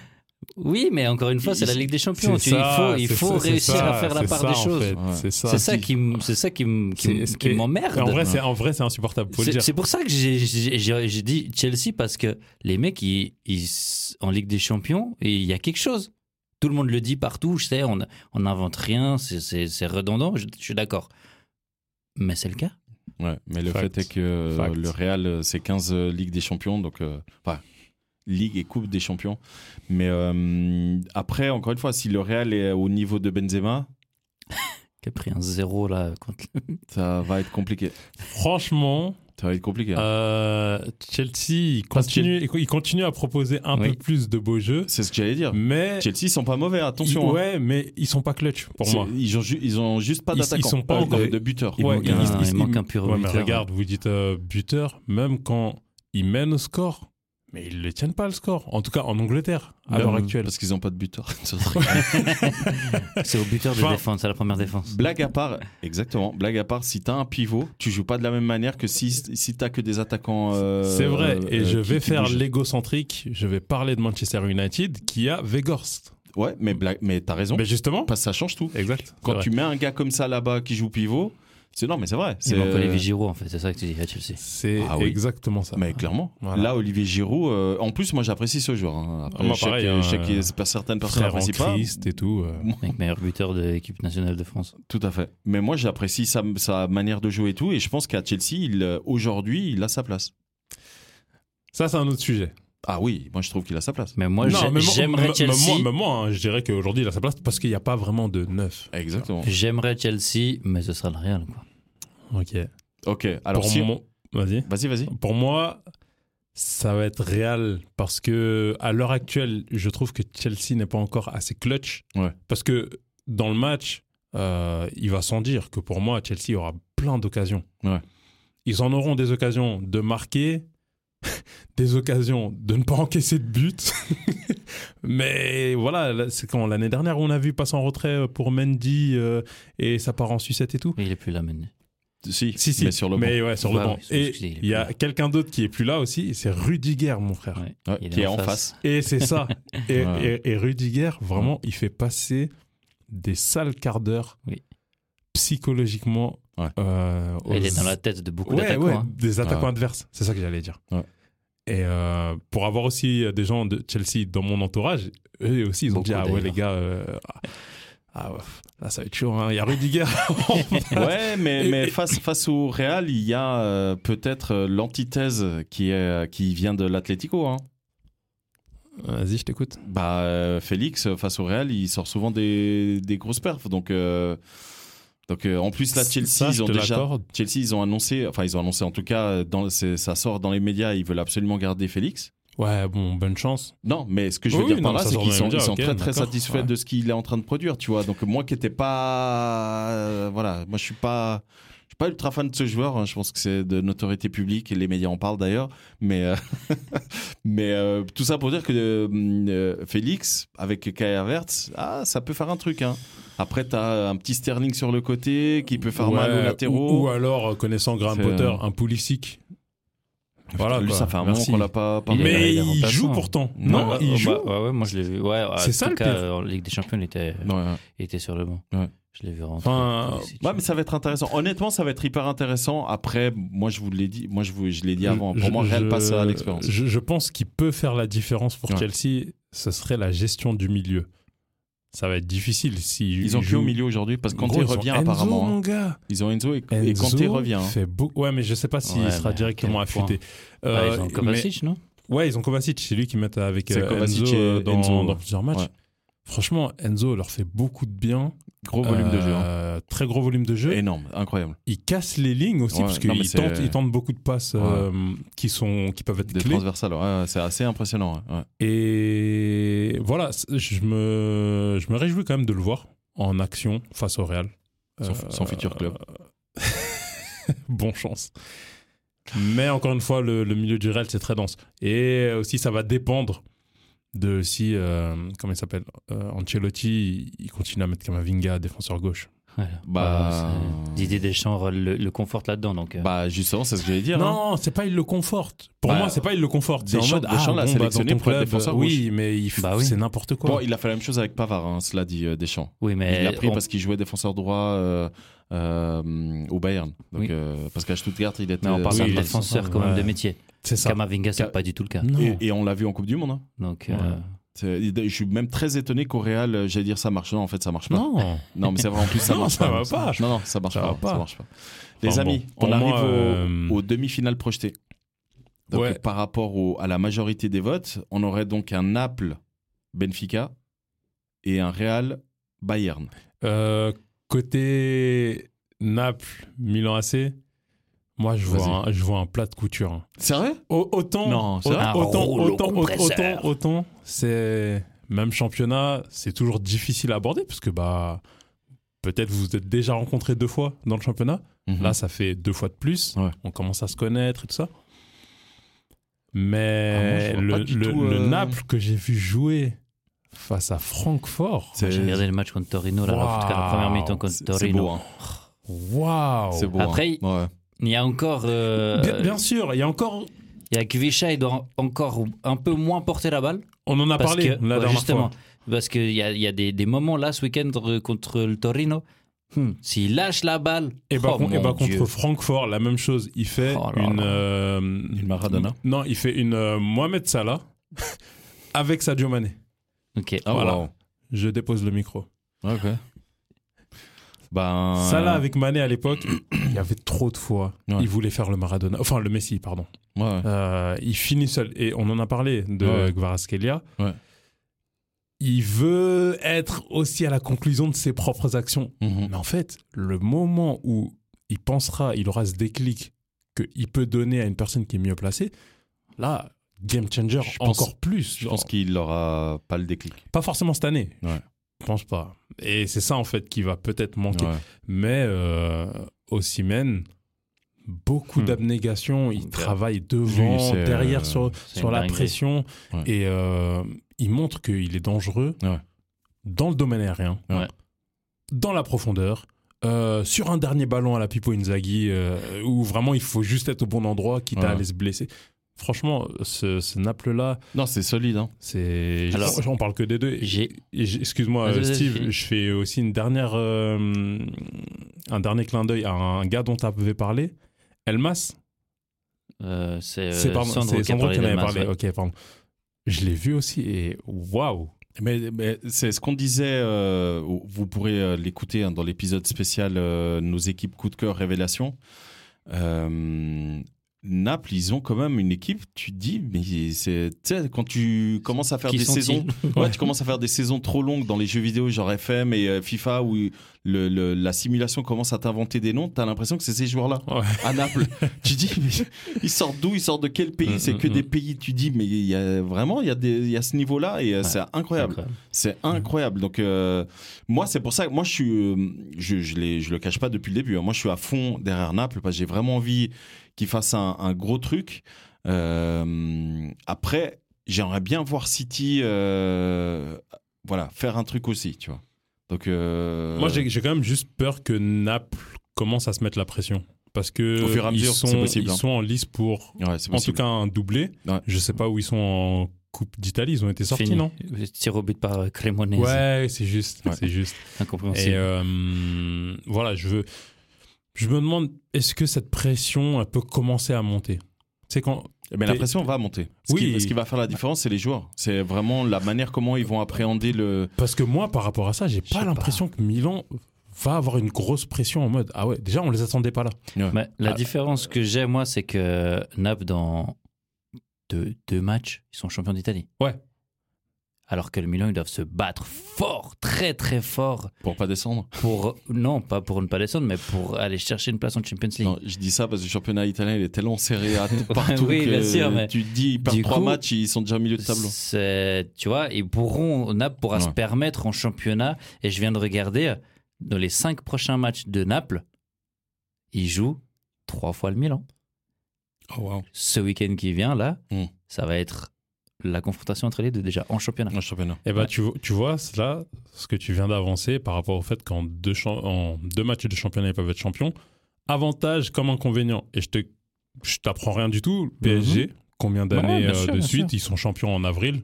Oui, mais encore une fois, c'est la Ligue des Champions. C'est Tu- ça, il faut, il c'est faut ça, c'est réussir ça, à faire la part ça, des en choses. fait, Ouais. C'est ça. Qui, c'est ça m'emmerde. En vrai, c'est en vrai, c'est insupportable. C'est pour ça que j'ai- dit Chelsea parce que les mecs, ils, ils- en Ligue des Champions, il y a quelque chose. Tout le monde le dit partout, je sais, on n'invente rien, c'est- redondant, je, je suis d'accord. Mais c'est le cas. ouais, mais le Fact. fait est que euh, Fact. le Real, euh, c'est 15 euh, Ligues des Champions, donc, euh, enfin, Ligue et Coupe des Champions. Mais euh, après, encore une fois, si le Real est au niveau de Benzema, Qui a pris un zéro là contre ça va être compliqué. Franchement, Ça va être compliqué. hein. euh, Chelsea, il continue, il continue à proposer un Oui. peu plus de beaux jeux, C'est ce que j'allais dire. mais Chelsea, ils sont pas mauvais, attention. hein. ouais, mais ils sont pas clutch pour moi. Ils ont, ju- ils ont juste pas Ils- d'attaquant. ils sont pas encore- de, de buteur. Il Ouais, manque ils- un- ils- il ils- manque un pur Ouais, mais buteur. regarde, vous dites euh, buteur, même quand ils mènent au score, mais ils ne tiennent pas le score. En tout cas, en Angleterre, à l'heure actuelle. Parce qu'ils ont pas de buteur. C'est au buteur de Enfin, défense, c'est la première défense. Blague à part, exactement. Blague à part, si t'as un pivot, tu joues pas de la même manière que si, si t'as que des attaquants. euh, C'est vrai, et euh, je qui- vais qui faire l'égocentrique, je vais parler de Manchester United qui a Weghorst. Ouais, mais, blague, mais t'as raison. Mais justement, Parce que ça change tout. exact. Quand tu mets un gars comme ça là-bas qui joue pivot, non, mais c'est vrai. C'est manque Olivier Giroud en fait, c'est ça que tu dis à Chelsea. C'est Ah oui. exactement ça. Mais clairement. Voilà. Là, Olivier Giroud. euh, en plus, moi, j'apprécie ce joueur. hein. Après, Moi, je sais pareil, que- hein, je sais que euh, c'est pas- certaines personnes n'apprécient pas. Christ et tout. euh. Meilleur buteur de l'équipe nationale de France. Tout à fait. Mais moi, j'apprécie sa, sa manière de jouer et tout. Et je pense qu'à Chelsea, euh, aujourd'hui, il a sa place. Ça, c'est un autre sujet. Ah oui, moi je trouve qu'il a sa place. Mais moi, j'aimerais Chelsea. mais moi, mais moi, hein, je dirais qu'aujourd'hui, il a sa place parce qu'il n'y a pas vraiment de neuf. Exactement. J'aimerais Chelsea, mais ce sera le Real. Quoi. Ok. Ok, alors Pour si... mon- Vas-y. Vas-y, vas-y. Pour moi, ça va être Real parce que à l'heure actuelle, je trouve que Chelsea n'est pas encore assez clutch. Ouais. Parce que dans le match, euh, il va sans dire que pour moi, Chelsea aura plein d'occasions. Ouais. Ils en auront des occasions de marquer, des occasions de ne pas encaisser de but. Mais voilà, là, c'est quand l'année dernière on a vu passer en retrait pour Mendy euh, et ça part en sucette et tout. Mais il est plus là maintenant. Si, Si, si, mais sur le banc. mais ouais, sur le Ouais, banc. Et excusez, il y a quelqu'un d'autre qui est plus là aussi, c'est Rudiger, mon frère. Ouais. Ouais, Il qui est en face. Et c'est ça. Et, Ouais. et, et Rudiger, vraiment, il fait passer des sales quarts d'heure Oui. psychologiquement. Ouais. euh, Il est aux- dans la tête de beaucoup Ouais, d'attaquants. ouais, hein. des attaquants Ouais. adverses. C'est ça que j'allais dire. Ouais. Et euh, pour avoir aussi des gens de Chelsea dans mon entourage, eux aussi, ils ont Beaucoup, dit Ah ouais, les gars, euh, ah, ouais, là, ça va être chaud. hein. Il y a Rudiger. Ouais, mais, mais face, face au Real, il y a euh, peut-être euh, l'antithèse qui, est, qui vient de l'Atlético. Hein. Vas-y, je t'écoute. Bah, euh, Félix, euh, face au Real, il sort souvent des, des grosses perfs. Donc, euh, donc euh, en plus, là, Chelsea, Ça, ils ont déjà. Chelsea, ils ont annoncé, enfin, ils ont annoncé en tout cas, dans, ça sort dans les médias, ils veulent absolument garder Félix. Ouais, bon, bonne chance. Non, mais ce que je veux Oui, dire oui, par non, là, c'est qu'ils sont, médias, ils sont très très satisfaits ouais. de ce qu'il est en train de produire, tu vois. Donc moi qui n'étais pas, euh, voilà, moi je suis pas, suis pas ultra fan de ce joueur. hein. Je pense que c'est de notoriété publique et les médias en parlent d'ailleurs. Mais euh, mais euh, tout ça pour dire que euh, Félix avec Kai Havertz, ah, ça peut faire un truc. Hein. Après, t'as un petit Sterling sur le côté qui peut faire mal Ouais, aux latéraux. Ou, ou alors, euh, connaissant Graham Potter, un Pulisic. Voilà, Lui, quoi. ça fait un Merci. moment qu'on l'a pas. Mais il joue pourtant. Non, Non, Ouais, il ouais, joue. bah, ouais, ouais, moi je l'ai vu. Ouais, C'est ça, le cas, pire. en Ligue des Champions, il était, Ouais, ouais. il était sur le banc. Je l'ai vu rentrer. Enfin. Ouais, mais ça va être intéressant. Honnêtement, ça va être hyper intéressant. Après, moi, je vous l'ai dit. Moi, je, vous, je l'ai dit avant. Pour Je- moi, Real passe à l'expérience. Je, je pense qu'il peut faire la différence pour Ouais. Chelsea. Ce serait la gestion du milieu. Ça va être difficile si Ils ont qui au milieu aujourd'hui Parce que Kanté Gros, ils ont revient Enzo, apparemment. hein. mon gars. Ils ont Enzo et, et Enzo Kanté revient. hein. Fait. Ouais, mais je sais pas s'il Ouais, sera directement affûté. Ah, Euh, ils ont mais- Kovacic, non? Ouais, ils ont Kovacic. C'est lui qui met avec euh, Kovacic Enzo et euh, dans, Enzo, dans plusieurs matchs. Franchement, Enzo leur fait beaucoup de bien. Gros volume de jeu. hein. Euh, Très gros volume de jeu. Énorme, incroyable. Il casse les lignes aussi Ouais, parce non, mais qu'il c'est- tente, il tente beaucoup de passes euh, qui sont qui peuvent être Des clés. transversales, ouais, ouais, c'est assez impressionnant. ouais, ouais. Et voilà, c- je me je me réjouis quand même de le voir en action face au Real. Son, Euh, son futur club. bon chance. Mais encore une fois, le, le milieu du Real, c'est très dense. Et aussi, ça va dépendre de si, euh, comment il s'appelle euh, Ancelotti, il continue à mettre Kamavinga défenseur gauche. Bah, Didier Deschamps le, le conforte là-dedans. Donc, euh, Bah, justement, c'est ce que j'allais dire. hein. Non, c'est pas il le conforte. Pour Bah, moi, c'est pas il le conforte. C'est en Deschamps- mode ah, Deschamps l'a bon, bah, dans sélectionné ton pour être club, défenseur Oui, mais il f- Bah oui. c'est n'importe quoi. Bon, il a fait la même chose avec Pavard, hein, cela dit euh, Deschamps. oui, mais il l'a pris on- parce qu'il jouait défenseur droit euh, euh, au Bayern. Donc, Oui. euh, parce qu'à Stuttgart, il était. mais on parle Oui, d'un il est défenseur quand même ouais. de métier. c'est ça. Kamavinga, c'est Ka- pas du tout le cas. Non. Et, et on l'a vu en Coupe du Monde. hein. Donc, euh, Je suis même très étonné qu'au Real, euh, j'allais dire ça marche. Non, en fait, ça marche pas. Non. Non, mais c'est vrai, en plus, ça Non, marche ça pas. va pas. Non, non, ça marche Ça pas. va pas. Ça marche pas. Les Enfin, amis, bon, on arrive moi, au- euh, aux, demi-finales projetées. Donc, Ouais. par rapport au- à la majorité des votes, on aurait donc un Naples-Benfica et un Real-Bayern. Euh, côté Naples, Milan AC, moi je vois, un, je vois un plat de couture. hein. Sérieux autant, Non, vrai Un autant, autant, autant, compresseur. autant, autant, c'est même championnat, c'est toujours difficile à aborder parce que bah peut-être vous vous êtes déjà rencontrés deux fois dans le championnat. Mhm. Là, ça fait deux fois de plus. Ouais. On commence à se connaître et tout ça. Ah, moi, Mais vois le, le- tout, le euh, Naples que j'ai vu jouer face à Francfort, C'est- j'ai regardé le match contre Torino, là, en tout cas, la première mi-temps contre c'est Torino. beau. hein. waouh C'est beau. Après, hein. Ouais. Il y a encore. euh, bien, bien sûr, il y a encore. Il y a Kvisha, il doit encore un peu moins porter la balle. On en a parlé que, la ouais, dernière justement, fois. parce qu'il y a, il y a des, des moments là ce week-end contre le Torino. Hmm, S'il lâche la balle, Et bah, oh con- et bah, contre Francfort, la même chose. Il fait Oh là une. là. euh, Une Maradona. Non, il fait une euh, Mohamed Salah avec Sadio Mané. Ok. Ah, Voilà. wow. Je dépose le micro. Ok. Ben, Salah avec Mané à l'époque, il y avait trop de fois. Ouais. Il voulait faire le Maradona. Enfin, le Messi, pardon. ouais, ouais. Euh, il finit seul. Et on en a parlé de. Ouais. Il veut être aussi à la conclusion de ses propres actions. Mhm. Mais en fait, le moment où il pensera, il aura ce déclic qu'il peut donner à une personne qui est mieux placée, là, game changer Je pense- encore plus. Je pense qu'il n'aura pas le déclic. Pas forcément cette année. Je pense pas. Et c'est ça, en fait, qui va peut-être manquer. Ouais. Mais euh, Osimhen, beaucoup Hmm. d'abnégation. Il travaille devant, lui, c'est, derrière euh, sur, sur la pression. Ouais. Et euh, il montre qu'il est dangereux Ouais. dans le domaine aérien, dans la profondeur. euh, sur un dernier ballon à la Pipo Inzaghi, euh, où vraiment il faut juste être au bon endroit, quitte à aller se blesser. Franchement, ce, ce Naples-là, Non, c'est solide. Hein. c'est. Alors, on parle que des deux. Excuse-moi, Steve, je fais aussi une dernière, euh, un dernier clin d'œil à un gars dont tu avais parlé, Elmas. Euh, c'est c'est euh, Sandro c'est qui en avait parlé. ouais. Ok, pardon. Je l'ai vu aussi et waouh. Mais, mais c'est ce qu'on disait, euh, vous pourrez euh, l'écouter hein, dans l'épisode spécial euh, Nos équipes coup de cœur révélation. Euh, Naples, ils ont quand même une équipe, tu te dis, mais c'est, quand tu commences à faire Qui des saisons, ouais, tu commences à faire des saisons trop longues dans les jeux vidéo, genre FM et euh, FIFA, où le, le- la simulation commence à t'inventer des noms, t'as l'impression que c'est ces joueurs-là Ouais. à Naples. tu dis, mais ils sortent d'où Ils sortent de quel pays? Mm, C'est mm, que mm. des pays, tu dis, mais il y a vraiment, il y a, des, il y a ce niveau-là et euh, c'est incroyable. C'est incroyable. Donc, euh, moi, c'est pour ça que moi, je suis, je, je, je le cache pas depuis le début. hein. Moi, je suis à fond derrière Naples parce que j'ai vraiment envie qu'il fasse un, un gros truc. Euh, après, j'aimerais bien voir City, euh, voilà, faire un truc aussi, tu vois. Donc, euh, Moi, j'ai quand même juste peur que Naples commence à se mettre la pression. Parce que Au fur et à ils, mesure, sont, c'est possible, ils hein. sont en lice pour, ouais, en tout cas, un doublé. Ouais. Je sais pas où ils sont en Coupe d'Italie. Ils ont été sortis, Fini. non? Tir au but par Cremonese. Ouais, c'est juste. Ouais. C'est juste. Incompréhensible. Et euh, voilà, je veux. Je me demande, est-ce que cette pression elle peut commencer à monter? C'est quand. Mais la T'es- pression va monter. Ce, Oui. qui, ce qui va faire la différence, c'est les joueurs. C'est vraiment la manière comment ils vont appréhender le. Parce que moi, par rapport à ça, j'ai pas. l'impression que Milan va avoir une grosse pression en mode ah ouais, déjà on les attendait pas là. Mais la Ah. différence que j'ai, moi, c'est que Naples, dans deux, deux matchs, ils sont champions d'Italie. Ouais. Alors que le Milan, ils doivent se battre fort, très très fort, Pour pas descendre. pour, non, pas pour ne pas descendre, mais pour aller chercher une place en Champions League. Non, je dis ça parce que le championnat italien il est tellement serré à tout partout Oui, que bien sûr, mais tu te dis ils perdent trois coup, matchs ils sont déjà au milieu de tableau. Tu vois, ils pourront, Naples pourra se permettre en championnat, et je viens de regarder, dans les cinq prochains matchs de Naples, ils jouent trois fois le Milan. Oh wow. Ce week-end qui vient, là, Mm. ça va être la confrontation entre les deux déjà en championnat. Un championnat. Et bah Ouais. tu, vois- tu vois là ce que tu viens d'avancer par rapport au fait qu'en deux, en matchs de championnat ils peuvent être champions. Avantage comme inconvénient. Et je te je t'apprends rien du tout. PSG, combien d'années bien euh, de suite sûr. ils sont champions en avril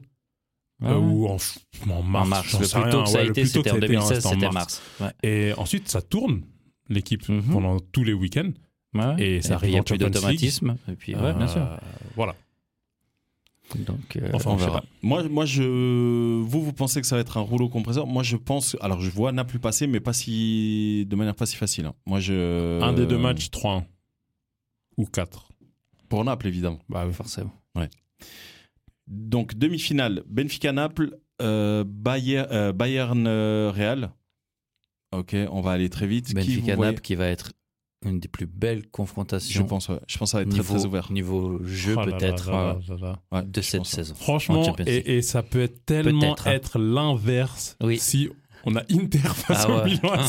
Ah euh, ou en, en mars. en mars, le plus tôt que ça a Ouais, été, que c'était en ça a été, hein, 2016, c'était en mars. Ouais. Et ensuite ça tourne l'équipe Mhm. pendant tous les week-ends. Ouais. Et ça puis, il arrive n'y a en plus d'automatisme. Et puis, ouais, bien sûr. Euh, Voilà. Donc, euh, Enfin, On je sais verra. pas. Moi, moi, je, vous, vous pensez que ça va être un rouleau compresseur? Moi, je pense. Alors, je vois Naples passer, mais pas si de manière pas si facile. hein. Moi, je. Un des deux matchs 3-1 ou 4. pour Naples, évidemment. Bah oui. forcément. Donc, demi-finale, Benfica-Naples, euh, Bayer- euh, Bayern-Real. Ok, on va aller très vite. Qui Benfica vous voyez Naples qui va être une des plus belles Je confrontations pense, ouais. je pense que ça va être niveau, très, très ouvert. niveau jeu Oh peut-être de je cette saison. En Franchement, et, et ça peut être tellement hein. être l'inverse Oui. si on a Inter face Ah au ouais. Ah.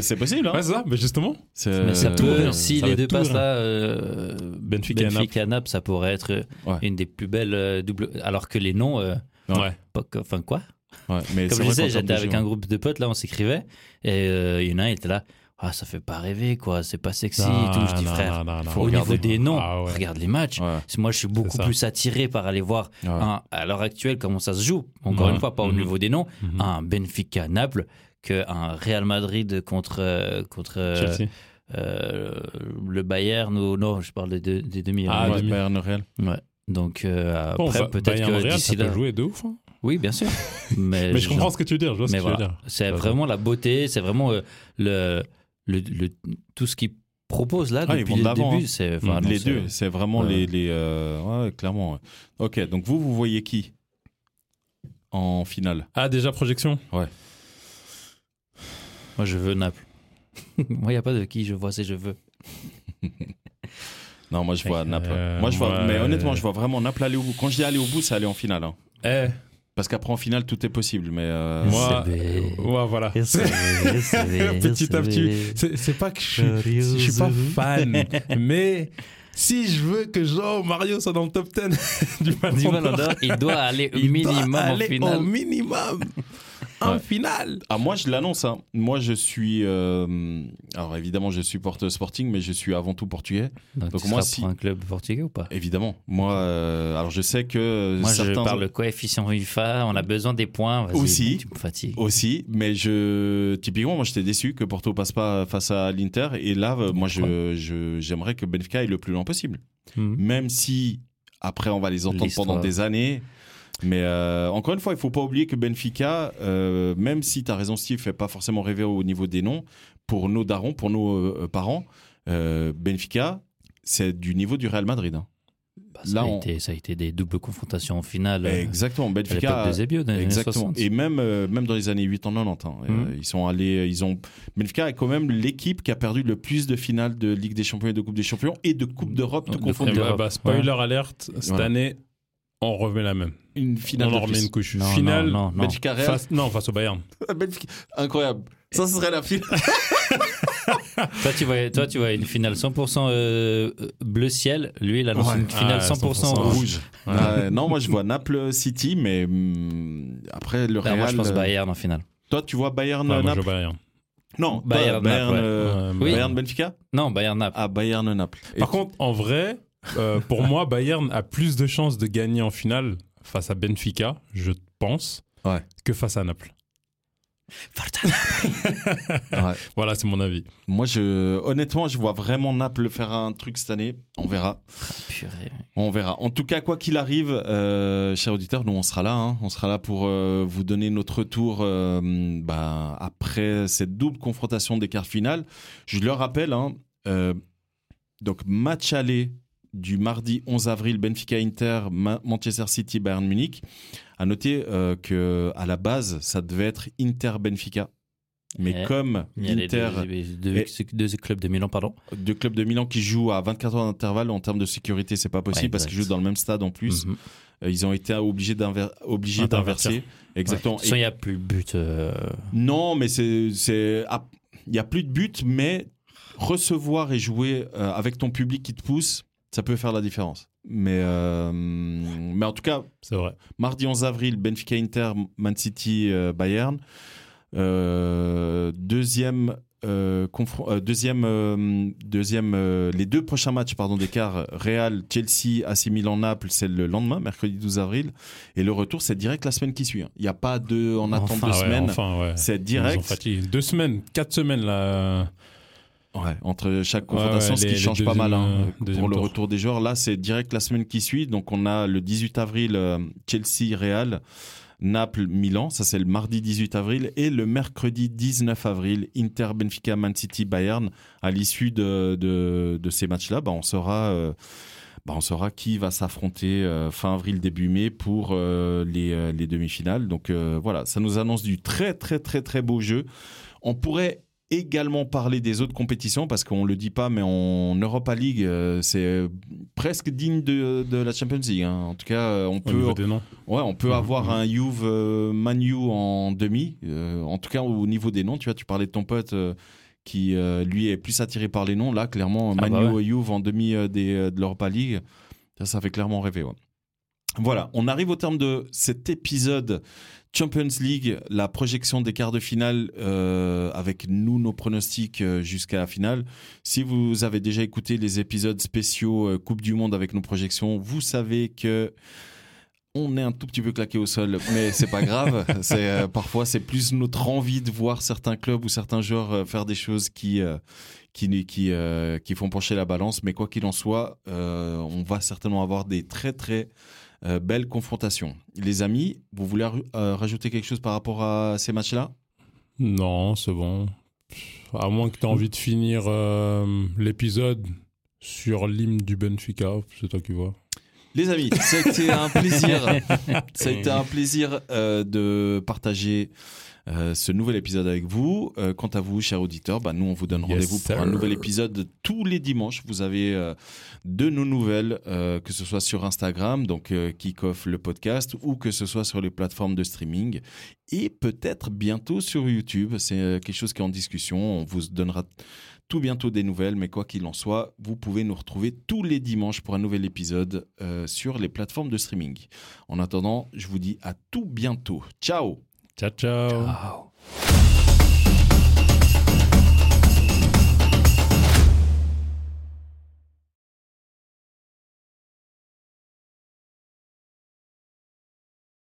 c'est- possible, hein Ouais, c'est ça, mais justement. C'est- Mais ça tout peut, si Ça les deux passent rien. là, euh, Benfica et Benfica Naples, ça pourrait être Ouais. une des plus belles euh, doubles. Alors que les noms, euh, Ouais. pas que- enfin quoi? Ouais, mais Comme je disais, j'étais avec un groupe de potes, là, on s'écrivait, et euh, il y en a un, il était là, ah, ça fait pas rêver, quoi, c'est pas sexy Non, et tout. Je dis, non, frère, non, non, faut au niveau des noms, Ah ouais. regarde les matchs. Ouais, Moi, je suis beaucoup plus attiré par aller voir ouais. un, à l'heure actuelle comment ça se joue. Encore Ouais. une fois, pas au Mhm. niveau des noms, Mhm. un Benfica Naples qu'un Real Madrid contre euh, contre euh, Chelsea. euh, le Bayern ou non, je parle des, deux- des demi. Ah, hein. Ouais, demi. Bayern Real. Ouais. Donc euh, Bon, après Ba- peut-être Bayern que Real, ça d'ici peut là, jouer de ouf. hein. Oui, bien sûr. Mais, Mais je comprends ce que tu veux dire. Je vois ce Mais que tu veux voilà, dire. c'est vraiment la beauté, c'est vraiment euh, le, le, le- tout ce qu'ils proposent là Ah, depuis le début. hein. C'est enfin, non, les c'est- deux, c'est vraiment Ouais. les. les euh, ouais, clairement. ouais. Ok, donc vous, vous voyez qui en finale? Ah, déjà projection? Moi, je veux Naples. Moi, il n'y a pas de qui je vois, c'est je veux. Non, moi je vois Euh, Naples. Moi je vois, ouais. mais honnêtement, je vois vraiment Naples aller au bout. Quand je dis aller au bout, c'est aller en finale. hein. Eh, Parce qu'après en finale, tout est possible. Mais euh, moi. SCB. Ouais, voilà. Petit à petit. C'est pas que je suis, je suis pas fan, mais si je veux que Jean Mario soit dans le top 10 du Ballon d'Or, il doit aller au il doit minimum en aller finale. Au minimum Ouais. finale. ah, moi je l'annonce. hein. Moi je suis. euh, Alors évidemment, je supporte Sporting, mais je suis avant tout portugais. Donc, Donc tu moi, seras si- pour un club portugais ou pas? Évidemment. Moi, euh, alors je sais que Moi, je certains parle de coefficient FIFA. On a besoin des points. Aussi. Tu me fatigues. aussi, mais je typiquement, moi j'étais déçu que Porto passe pas face à l'Inter. Et là, euh, moi je je- j'aimerais que Benfica aille le plus loin possible. Mhm. même si après on va les entendre pendant des années. Mais euh, encore une fois, il faut pas oublier que Benfica, euh, même si tu as raison Steve, fait pas forcément rêver au niveau des noms, pour nos darons, pour nos euh, parents, euh, Benfica, c'est du niveau du Real Madrid. hein. Bah, ça, Là, a on- été, ça a été des doubles confrontations en finale. Exactement, à Benfica. de Zebio, dans les années Exactement. 60. Et même, euh, même dans les années 80 90, hein, euh, Mhm. ils sont allés, ils ont. Benfica est quand même l'équipe qui a perdu le plus de finales de Ligue des Champions et de Coupe des Champions et de Coupe d'Europe tout De confondu. Bah, d'Europe. bah, spoiler alerte, cette Voilà. année, on remet la même. Une finale on en remet une couche. Non, Finale, non, non, non. Benfica Real. Face, non, face au Bayern. Benfica- Incroyable. Ça, ce serait la finale. Toi, tu vois, toi, tu vois une finale 100% euh, bleu ciel. Lui, il annonce Ouais. une finale Ah, 100%, 100% rouge. rouge. Ouais, non, moi je vois Naples City, mais hum, après le Real. moi, je pense euh, Bayern en finale. Toi, tu vois Bayern Ouais, moi, je Naples? veux Bayern. Non, Bayern, Bayern, Naples, ouais. euh, Oui. Bayern Benfica? Non, Bayern Naples. Ah, Bayern Naples. Et Par contre, en vrai, euh, pour moi, Bayern a plus de chances de gagner en finale face à Benfica, je pense, Ouais. que face à Naples. ouais. Voilà, c'est mon avis. moi, je, honnêtement, je vois vraiment Naples faire un truc cette année. On verra. Purée. On verra. En tout cas, quoi qu'il arrive, euh, chers auditeurs, nous on sera là. hein. On sera là pour euh, vous donner notre retour euh, bah, après cette double confrontation des quarts finales. Je le rappelle, hein, euh, donc match aller du mardi 11 avril, Benfica Inter, Ma- Manchester City, Bayern Munich. À noter euh, que à la base, ça devait être Inter Benfica. Mais Ouais. comme Inter, deux, deux- deux clubs de Milan, pardon. deux clubs de Milan qui jouent à 24 heures d'intervalle en termes de sécurité, c'est pas possible Ouais, parce qu'ils jouent dans le même stade en plus. Mhm. Euh, Ils ont été obligés d'inverser. Exactement. De il n'y a plus le but. euh, non, mais c'est ah, il y a plus de but, mais recevoir et jouer euh, avec ton public qui te pousse, ça peut faire la différence. Mais euh, mais en tout cas, C'est vrai. mardi 11 avril, Benfica Inter, Man City euh, Bayern. Euh, deuxième deuxième deuxième les deux prochains matchs pardon d'écart Real Chelsea AC Milan Naples c'est le lendemain mercredi 12 avril et le retour c'est direct la semaine qui suit hein. il n'y a pas de on attend Enfin, deux ouais, semaines Enfin, ouais. c'est direct. Deux semaines, quatre semaines là. Ouais, entre chaque Ouais, confrontation, ouais, ce les- qui les change pas mal hein, euh, pour le tour. retour des joueurs. Là, c'est direct la semaine qui suit. Donc, on a le 18 avril euh, Chelsea-Real, Naples-Milan. Ça, c'est le mardi 18 avril. Et le mercredi 19 avril, Inter-Benfica, Man City-Bayern. À l'issue de, de, de ces matchs-là, bah, on saura... euh, bah, on saura qui va s'affronter euh, fin avril, début mai pour euh, les, euh, les demi-finales. Donc voilà, ça nous annonce du très très très très beau jeu. On pourrait également parler des autres compétitions parce qu'on le dit pas, mais en Europa League, euh, c'est presque digne de, de la Champions League. hein. En tout cas, euh, on peut, ouais, on peut Mhm. avoir un Juve euh, Manu en demi. Euh, en tout cas, au niveau des noms, tu vois, tu parlais de ton pote. euh, qui euh, lui est plus attiré par les noms là clairement Ah bah Manu ouais. et Juve en demi euh, des, euh, de l'Europa League ça ça fait clairement rêver ouais. voilà on arrive au terme de cet épisode Champions League, la projection des quarts de finale euh, avec nous, nos pronostics euh, jusqu'à la finale. Si vous avez déjà écouté les épisodes spéciaux euh, Coupe du Monde avec nos projections, vous savez que on est un tout petit peu claqué au sol, mais c'est pas grave. C'est euh, parfois c'est plus notre envie de voir certains clubs ou certains joueurs euh, faire des choses qui euh, qui qui qui font pencher la balance. Mais quoi qu'il en soit, on va certainement avoir des très très Euh, belle confrontation. Les amis, vous voulez euh, rajouter quelque chose par rapport à ces matchs-là? Non, c'est bon. À moins que tu aies envie de finir euh, l'épisode sur l'hymne du Benfica, c'est toi qui vois. Les amis, ça a été un plaisir. ça a été un plaisir euh, de partager euh, ce nouvel épisode avec vous. Euh, quant à vous, chers auditeurs, bah, nous, on vous donne Yes, rendez-vous pour un nouvel épisode tous les dimanches. Vous avez euh, de nos nouvelles, que ce soit sur Instagram, donc Kickoff le podcast, ou que ce soit sur les plateformes de streaming, et peut-être bientôt sur YouTube. C'est quelque chose qui est en discussion. On vous donnera tout bientôt des nouvelles, mais quoi qu'il en soit, vous pouvez nous retrouver tous les dimanches pour un nouvel épisode euh, sur les plateformes de streaming. En attendant, je vous dis à tout bientôt. Ciao Ciao, ciao. ciao.